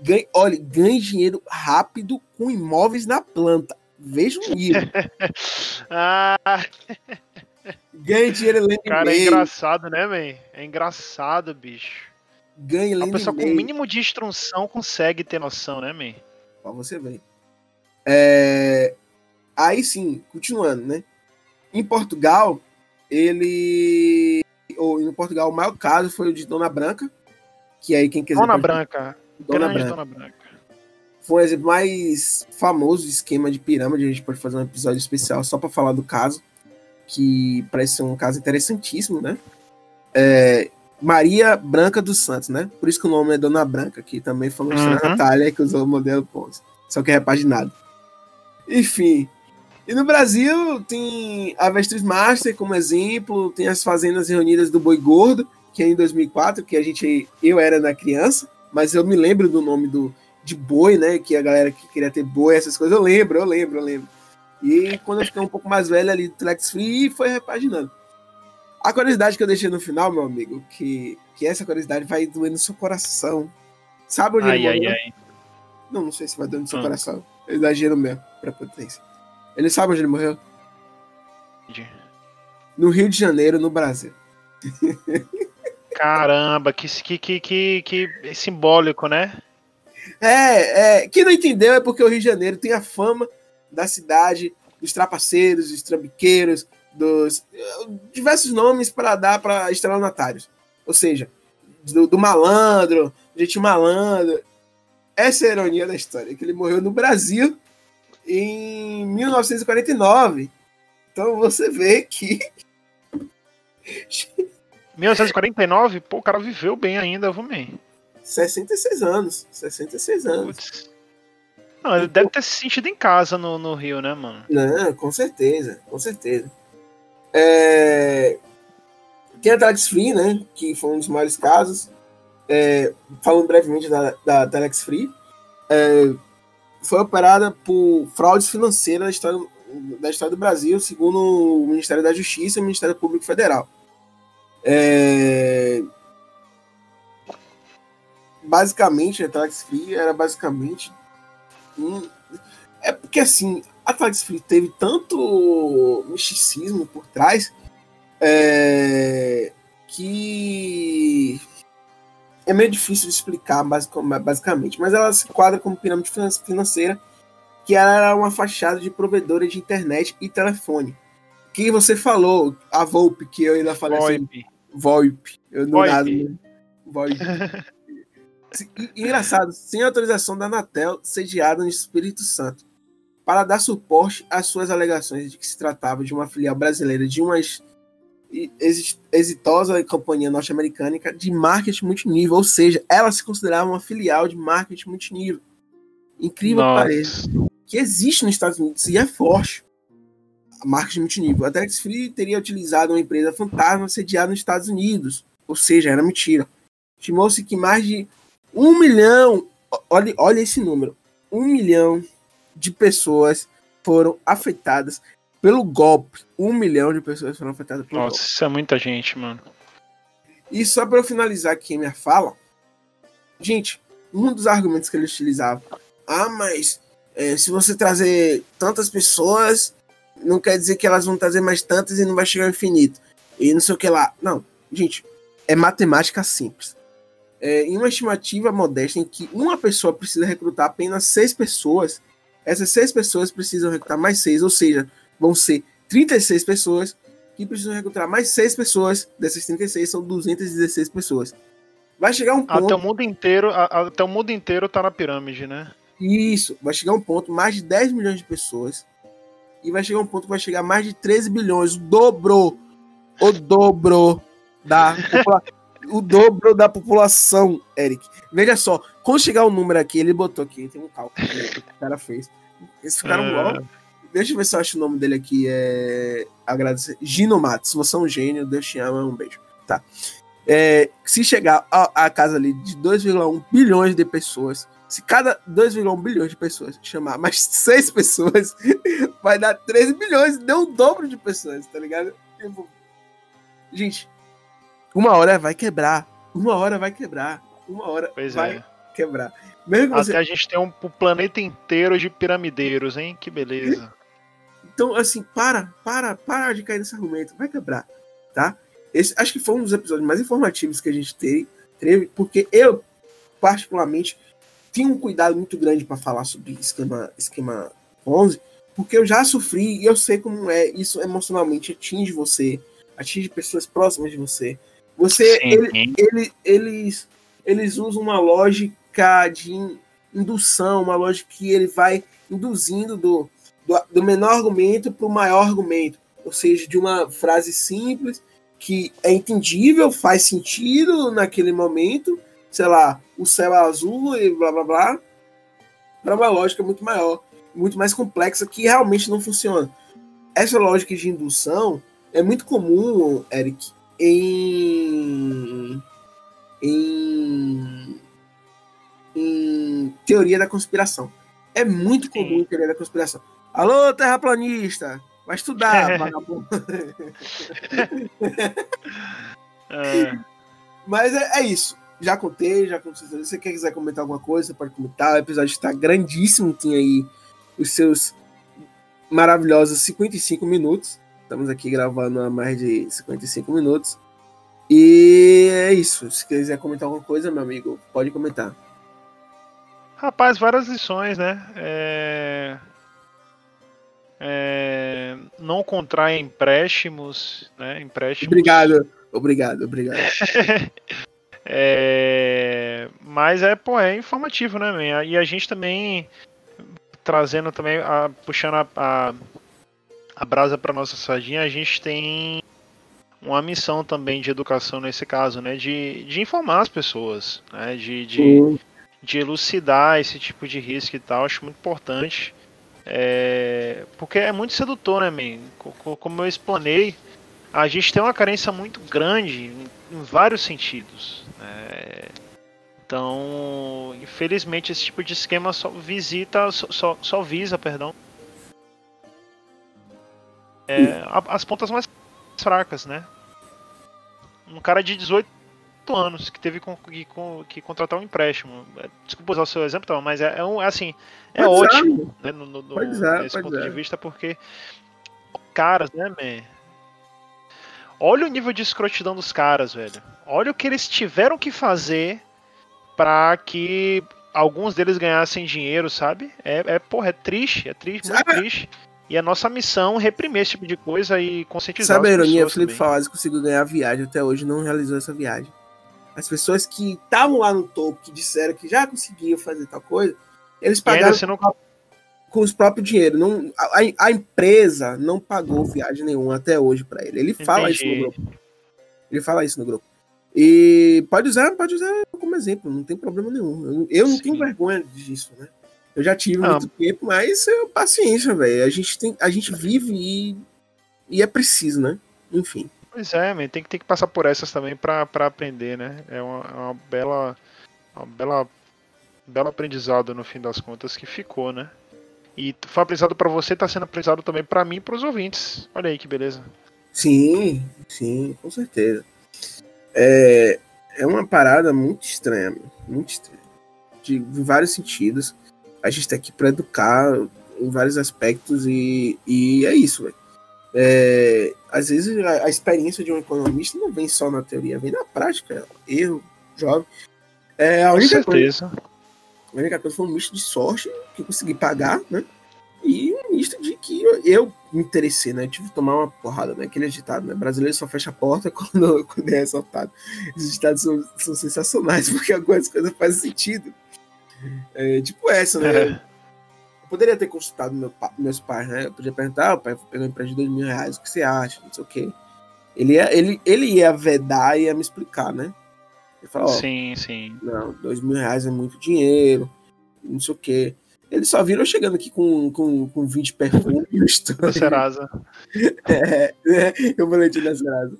[SPEAKER 1] ganhe, olha, ganhe dinheiro rápido com imóveis na planta. Veja o nível.
[SPEAKER 2] ah.
[SPEAKER 1] Ganhe dinheiro lendo
[SPEAKER 2] Cara, é engraçado, né, man? É engraçado, bicho.
[SPEAKER 1] Ganhe lendo
[SPEAKER 2] A pessoa com o mínimo de instrução consegue ter noção, né, man?
[SPEAKER 1] Pra você ver. É... Aí sim, continuando, né? Em Portugal, ele. Ou em Portugal, o maior caso foi o de Dona Branca. Que aí quem quiser.
[SPEAKER 2] Dona Branca. Dona Branca. Dona Branca.
[SPEAKER 1] foi o exemplo mais famoso de esquema de pirâmide. A gente pode fazer um episódio especial só para falar do caso, que parece ser um caso interessantíssimo, né? É, Maria Branca dos Santos, né? Por isso que o nome é Dona Branca, que também foi uma uhum. Natália que usou o modelo Ponzi. Só que é repaginado. Enfim. E no Brasil tem a Vestris Master como exemplo, tem as Fazendas Reunidas do Boi Gordo, que é em 2004, que a gente eu era na criança, mas eu me lembro do nome do de boi, né? Que a galera que queria ter boi, essas coisas, eu lembro, eu lembro, eu lembro. E quando eu fiquei um pouco mais velho ali Telex Free, foi repaginando. A curiosidade que eu deixei no final, meu amigo, que, que essa curiosidade vai doer no seu coração. Sabe onde
[SPEAKER 2] ai,
[SPEAKER 1] ele morreu?
[SPEAKER 2] Ai, ai.
[SPEAKER 1] Não, não sei se vai doer no seu hum. coração. Eu exagero mesmo, pra potência. Ele sabe onde ele morreu? No Rio de Janeiro, no Brasil.
[SPEAKER 2] Caramba, que, que, que, que, que simbólico, né?
[SPEAKER 1] É, é, quem não entendeu é porque o Rio de Janeiro tem a fama da cidade dos trapaceiros, dos trambiqueiros, dos diversos nomes para dar para estelionatários. Ou seja, do, do malandro, gente malandro. Essa é a ironia da história, que ele morreu no Brasil em 1949. Então você vê que
[SPEAKER 2] 1949? Pô, o cara viveu bem ainda, vamos
[SPEAKER 1] 66 anos. 66 anos. Putz.
[SPEAKER 2] Não, ele deve ter se sentido em casa no, no Rio, né, mano?
[SPEAKER 1] Não, com certeza, com certeza. É... Tem a Telex Free, né? Que foi um dos maiores casos. É... Falando brevemente da, da Telex Free. É... Foi operada por fraudes financeiras da história, da história do Brasil, segundo o Ministério da Justiça e o Ministério Público Federal. É... Basicamente, a Telex Free era basicamente. É porque assim, a Telex Free teve tanto misticismo por trás é... que é meio difícil de explicar basicamente, mas ela se enquadra como pirâmide financeira, que era uma fachada de provedora de internet e telefone. Que você falou, a Volpe, que eu ainda falei VoIP. assim. VoIP. Eu não VoIP. nada. Né? VoIP. Engraçado, sem autorização da Anatel, sediada no Espírito Santo, para dar suporte às suas alegações de que se tratava de uma filial brasileira de uma exitosa companhia norte-americana de marketing multinível, ou seja, ela se considerava uma filial de marketing multinível. Incrível que pareça. Que existe nos Estados Unidos e é forte. A marketing multinível. A Telex Free teria utilizado uma empresa fantasma sediada nos Estados Unidos, ou seja, era mentira. Estimou-se que mais de um milhão, olha, olha esse número, um milhão de pessoas foram afetadas pelo golpe. Um milhão de pessoas foram afetadas pelo
[SPEAKER 2] Nossa, golpe. isso é muita gente, mano.
[SPEAKER 1] E só para eu finalizar aqui a minha fala, gente, um dos argumentos que ele utilizava, ah, mas é, se você trazer tantas pessoas, não quer dizer que elas vão trazer mais tantas e não vai chegar ao infinito. E não sei o que lá. Não, gente, é matemática simples é, em uma estimativa modesta em que uma pessoa precisa recrutar apenas seis pessoas, essas seis pessoas precisam recrutar mais seis, ou seja, vão ser 36 pessoas que precisam recrutar mais seis pessoas, dessas 36 são 216 pessoas. Vai chegar um ponto.
[SPEAKER 2] Até o mundo inteiro, até o mundo inteiro tá na pirâmide, né?
[SPEAKER 1] Isso, vai chegar um ponto, mais de 10 milhões de pessoas. E vai chegar um ponto que vai chegar mais de 13 bilhões, o dobro, o dobro da população o dobro da população, Eric. Veja só, quando chegar o número aqui, ele botou aqui, tem um cálculo que o cara fez. Eles ficaram é... Deixa eu ver se eu acho o nome dele aqui. É. Agradecer. Gino Matos, você é um gênio, Deus te ama, um beijo. Tá. É, se chegar a, a casa ali de 2,1 bilhões de pessoas, se cada 2,1 bilhões de pessoas chamar mais 6 pessoas, vai dar 13 bilhões, deu o dobro de pessoas, tá ligado? Gente, uma hora vai quebrar. Uma hora vai quebrar. Uma hora pois vai é. quebrar.
[SPEAKER 2] Mesmo Até você... a gente tem um planeta inteiro de piramideiros, hein? Que beleza.
[SPEAKER 1] Então, assim, para, para, para de cair nesse argumento. Vai quebrar, tá? Esse, acho que foi um dos episódios mais informativos que a gente teve, teve porque eu, particularmente, tinha um cuidado muito grande para falar sobre esquema, esquema 11, porque eu já sofri e eu sei como é isso emocionalmente atinge você, atinge pessoas próximas de você. Você, ele, ele, eles, eles usam uma lógica de indução, uma lógica que ele vai induzindo do, do, do menor argumento para o maior argumento. Ou seja, de uma frase simples que é entendível, faz sentido naquele momento, sei lá, o céu é azul e blá blá blá, para uma lógica muito maior, muito mais complexa que realmente não funciona. Essa lógica de indução é muito comum, Eric, em, em, em teoria da conspiração. É muito comum Sim. teoria da conspiração. Alô, terraplanista! Vai estudar, vagabundo. é. Mas é, é, isso. Já contei, já contei. Se você quiser comentar alguma coisa, pode comentar. O episódio está grandíssimo. Tem aí os seus maravilhosos 55 minutos. Estamos aqui gravando há mais de 55 minutos. E é isso. Se quiser comentar alguma coisa, meu amigo, pode comentar.
[SPEAKER 2] Rapaz, várias lições, né? É... É... Não contrai empréstimos, né? Empréstimos.
[SPEAKER 1] Obrigado, obrigado, obrigado.
[SPEAKER 2] é... Mas é, pô, é informativo, né? E a gente também trazendo também, a... puxando a, a a brasa para nossa sardinha, a gente tem uma missão também de educação nesse caso, né? De, de informar as pessoas, né? De, de, de elucidar esse tipo de risco e tal. Acho muito importante. É, porque é muito sedutor, né, man? Como eu explanei, a gente tem uma carência muito grande em, vários sentidos. Né? Então, infelizmente, esse tipo de esquema só visita, só, só, só visa, perdão, é, as pontas mais fracas, né? Um cara de 18 anos que teve que, que contratar um empréstimo. É, desculpa usar o seu exemplo, mas é, é, um, é assim, é pode ótimo né, no, no, no, é, nesse ponto é. de vista, porque caras, né, man? Olha o nível de escrotidão dos caras, velho. Olha o que eles tiveram que fazer para que alguns deles ganhassem dinheiro, sabe? É, é porra, é triste, é triste, muito triste. E a nossa missão é reprimir esse tipo de coisa e conscientizar
[SPEAKER 1] Sabe a ironia? O Felipe Fawaz conseguiu ganhar a viagem até hoje não realizou essa viagem. As pessoas que estavam lá no topo, que disseram que já conseguiam fazer tal coisa, eles pagaram não... com os próprios dinheiros. Não, a, a, empresa não pagou viagem nenhuma até hoje para ele. Ele fala Entendi. isso no grupo. Ele fala isso no grupo. E pode usar, pode usar como exemplo, não tem problema nenhum. Eu, eu não tenho vergonha disso, né? Eu já tive ah. muito tempo, mas é paciência, velho. A gente tem, a gente vive e, e é preciso, né? Enfim.
[SPEAKER 2] Pois é, man, tem que ter que passar por essas também para aprender, né? É uma, é uma bela uma bela belo aprendizado no fim das contas que ficou, né? E foi aprendizado para você, tá sendo aprendizado também para mim e para os ouvintes. Olha aí que beleza.
[SPEAKER 1] Sim, sim, com certeza. É, é uma parada muito estranha, muito estranha. De, de vários sentidos a gente tá aqui para educar em vários aspectos e, e é isso, velho. É, às vezes a, a, experiência de um economista não vem só na teoria, vem na prática. Erro, jovem. É, a única Com certeza. Coisa, a única coisa foi um misto de sorte que eu consegui pagar, né? E um misto de que eu, eu me interessei, né? Eu tive que tomar uma porrada, né? Aquele ditado, né? Brasileiro só fecha a porta quando, quando é assaltado. Esses ditados são, são sensacionais, porque algumas coisas fazem sentido. É, tipo essa, né? É. Eu poderia ter consultado meu, meus pais, né? Eu podia perguntar, o pai pegou um empréstimo de dois mil reais, o que você acha? Não sei o quê. Ele ia, ele, ele ia vedar e ia me explicar, né?
[SPEAKER 2] Ele falou, sim, sim.
[SPEAKER 1] Não, dois mil reais é muito dinheiro, não sei o quê. Ele só viram chegando aqui com, com, com 20 perfumes.
[SPEAKER 2] Da Serasa.
[SPEAKER 1] É, é, eu boletim da Serasa.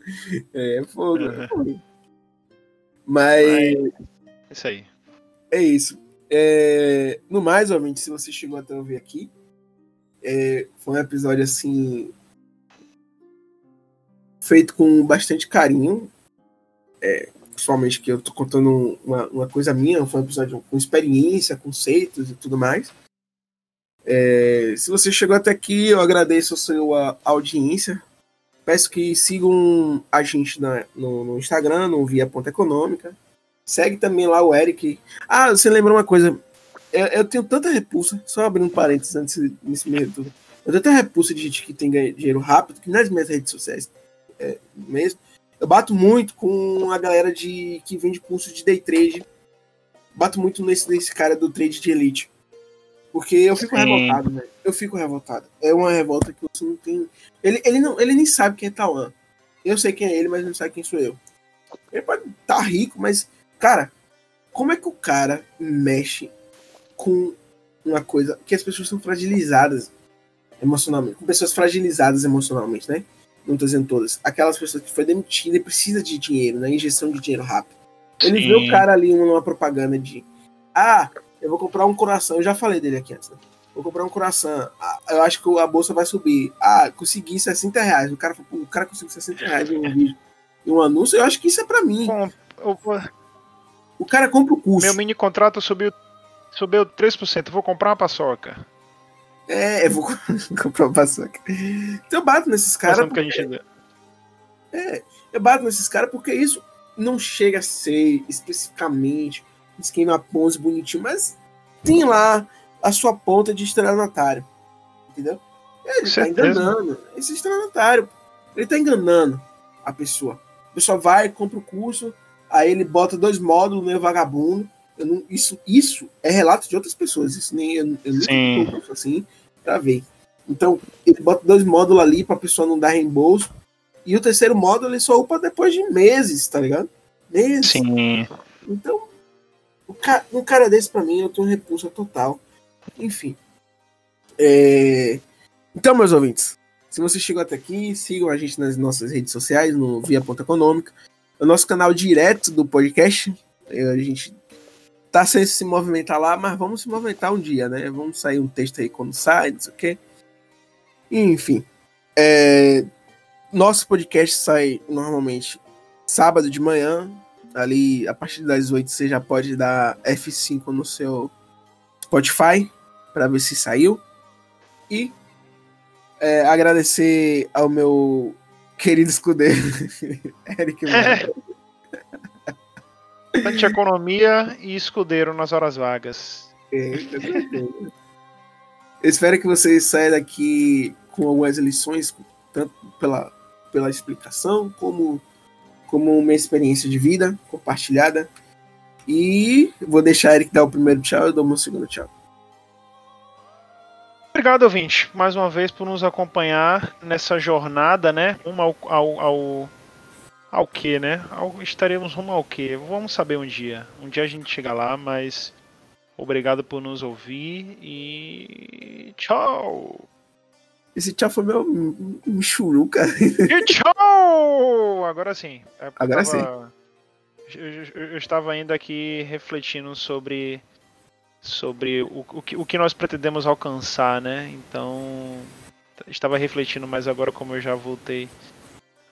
[SPEAKER 1] É, fogo. É. Mas.
[SPEAKER 2] Isso aí.
[SPEAKER 1] É isso. É, no mais, ouvinte, se você chegou até ouvir aqui, é, foi um episódio assim feito com bastante carinho. É, que eu tô contando uma, uma, coisa minha, foi um episódio com experiência, conceitos e tudo mais. É, se você chegou até aqui, eu agradeço a sua audiência. Peço que sigam a gente na, no, no Instagram, no Via Ponta Econômica. Segue também lá o Eric. Ah, você lembra uma coisa? Eu, eu tenho tanta repulsa, só abrindo parênteses antes nesse meio tudo. Eu tenho tanta repulsa de gente que tem dinheiro rápido, que nas minhas redes sociais é, mesmo, eu bato muito com a galera de que vende curso de day trade bato muito nesse, nesse cara do trade de elite. Porque eu fico Sim. revoltado, velho. Eu fico revoltado. É uma revolta que você não tem. Ele, ele, não, ele nem sabe quem é Tauan. Eu sei quem é ele, mas não sabe quem sou eu. Ele pode estar tá rico, mas, cara, como é que o cara mexe com uma coisa que as pessoas são fragilizadas emocionalmente, com pessoas fragilizadas emocionalmente, né? Não tô dizendo todas. Aquelas pessoas que foi demitida e precisa de dinheiro, né? Injeção de dinheiro rápido. Ele Sim. vê o cara ali numa propaganda de ah, eu vou comprar um coração. Eu já falei dele aqui antes, né? Vou comprar um coração. Ah, eu acho que a bolsa vai subir. Ah, consegui 60 reais. O cara, o cara conseguiu 60 reais em um vídeo, em um anúncio. Eu acho que isso é pra mim. Bom, eu... O cara compra o curso.
[SPEAKER 2] Meu mini contrato subiu, subiu 3%. Eu vou comprar uma paçoca.
[SPEAKER 1] É, eu vou comprar uma paçoca. Então eu bato nesses caras. Porque... Gente... É, eu bato nesses caras porque isso não chega a ser especificamente esquema Ponzi bonitinho, mas tem lá a sua ponta de estelionatário. Entendeu? Ele tá enganando. Esse estelionatário. Ele tá enganando a pessoa. A pessoa vai, compra o curso, aí ele bota dois módulos, meio vagabundo. Não, isso, isso é relato de outras pessoas. Isso nem eu, eu nunca tô assim para ver. Então, ele bota dois módulos ali pra pessoa não dar reembolso. E o terceiro módulo ele só upa depois de meses, tá ligado? Meses.
[SPEAKER 2] Sim.
[SPEAKER 1] Então, um cara, um cara desse para mim eu tenho repulsa total. Enfim. É... Então, meus ouvintes, se você chegou até aqui, sigam a gente nas nossas redes sociais, no Via Ponta Econômica, o nosso canal direto do podcast. A gente tá sem se movimentar lá, mas vamos se movimentar um dia, né? Vamos sair um texto aí quando sai, não sei o quê. Enfim. É... Nosso podcast sai normalmente sábado de manhã, ali a partir das 8 você já pode dar F5 no seu Spotify para ver se saiu. E é, agradecer ao meu querido escudeiro, Eric
[SPEAKER 2] é. Economia e escudeiro nas horas vagas. É,
[SPEAKER 1] espero que vocês saiam daqui com algumas lições, tanto pela, pela explicação, como como uma experiência de vida compartilhada. E vou deixar Eric dar o primeiro tchau e eu dou o meu segundo tchau.
[SPEAKER 2] Obrigado, ouvinte, mais uma vez por nos acompanhar nessa jornada, né? Um ao, ao, ao, ao que, né? Ao, estaremos rumo ao que? Vamos saber um dia. Um dia a gente chega lá, mas obrigado por nos ouvir e tchau!
[SPEAKER 1] Esse tchau foi meu um churuca.
[SPEAKER 2] E tchau! Agora sim.
[SPEAKER 1] É Agora
[SPEAKER 2] tava, sim. Eu, eu, eu, estava ainda aqui refletindo sobre sobre o, o, que, o que nós pretendemos alcançar, né? Então estava refletindo, mas agora como eu já voltei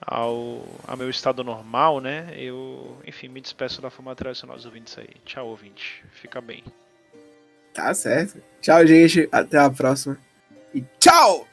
[SPEAKER 2] ao, ao meu estado normal, né? Eu, enfim, me despeço da forma tradicional dos ouvintes aí. Tchau, ouvinte. Fica bem.
[SPEAKER 1] Tá certo. Tchau, gente. Até a próxima. E tchau!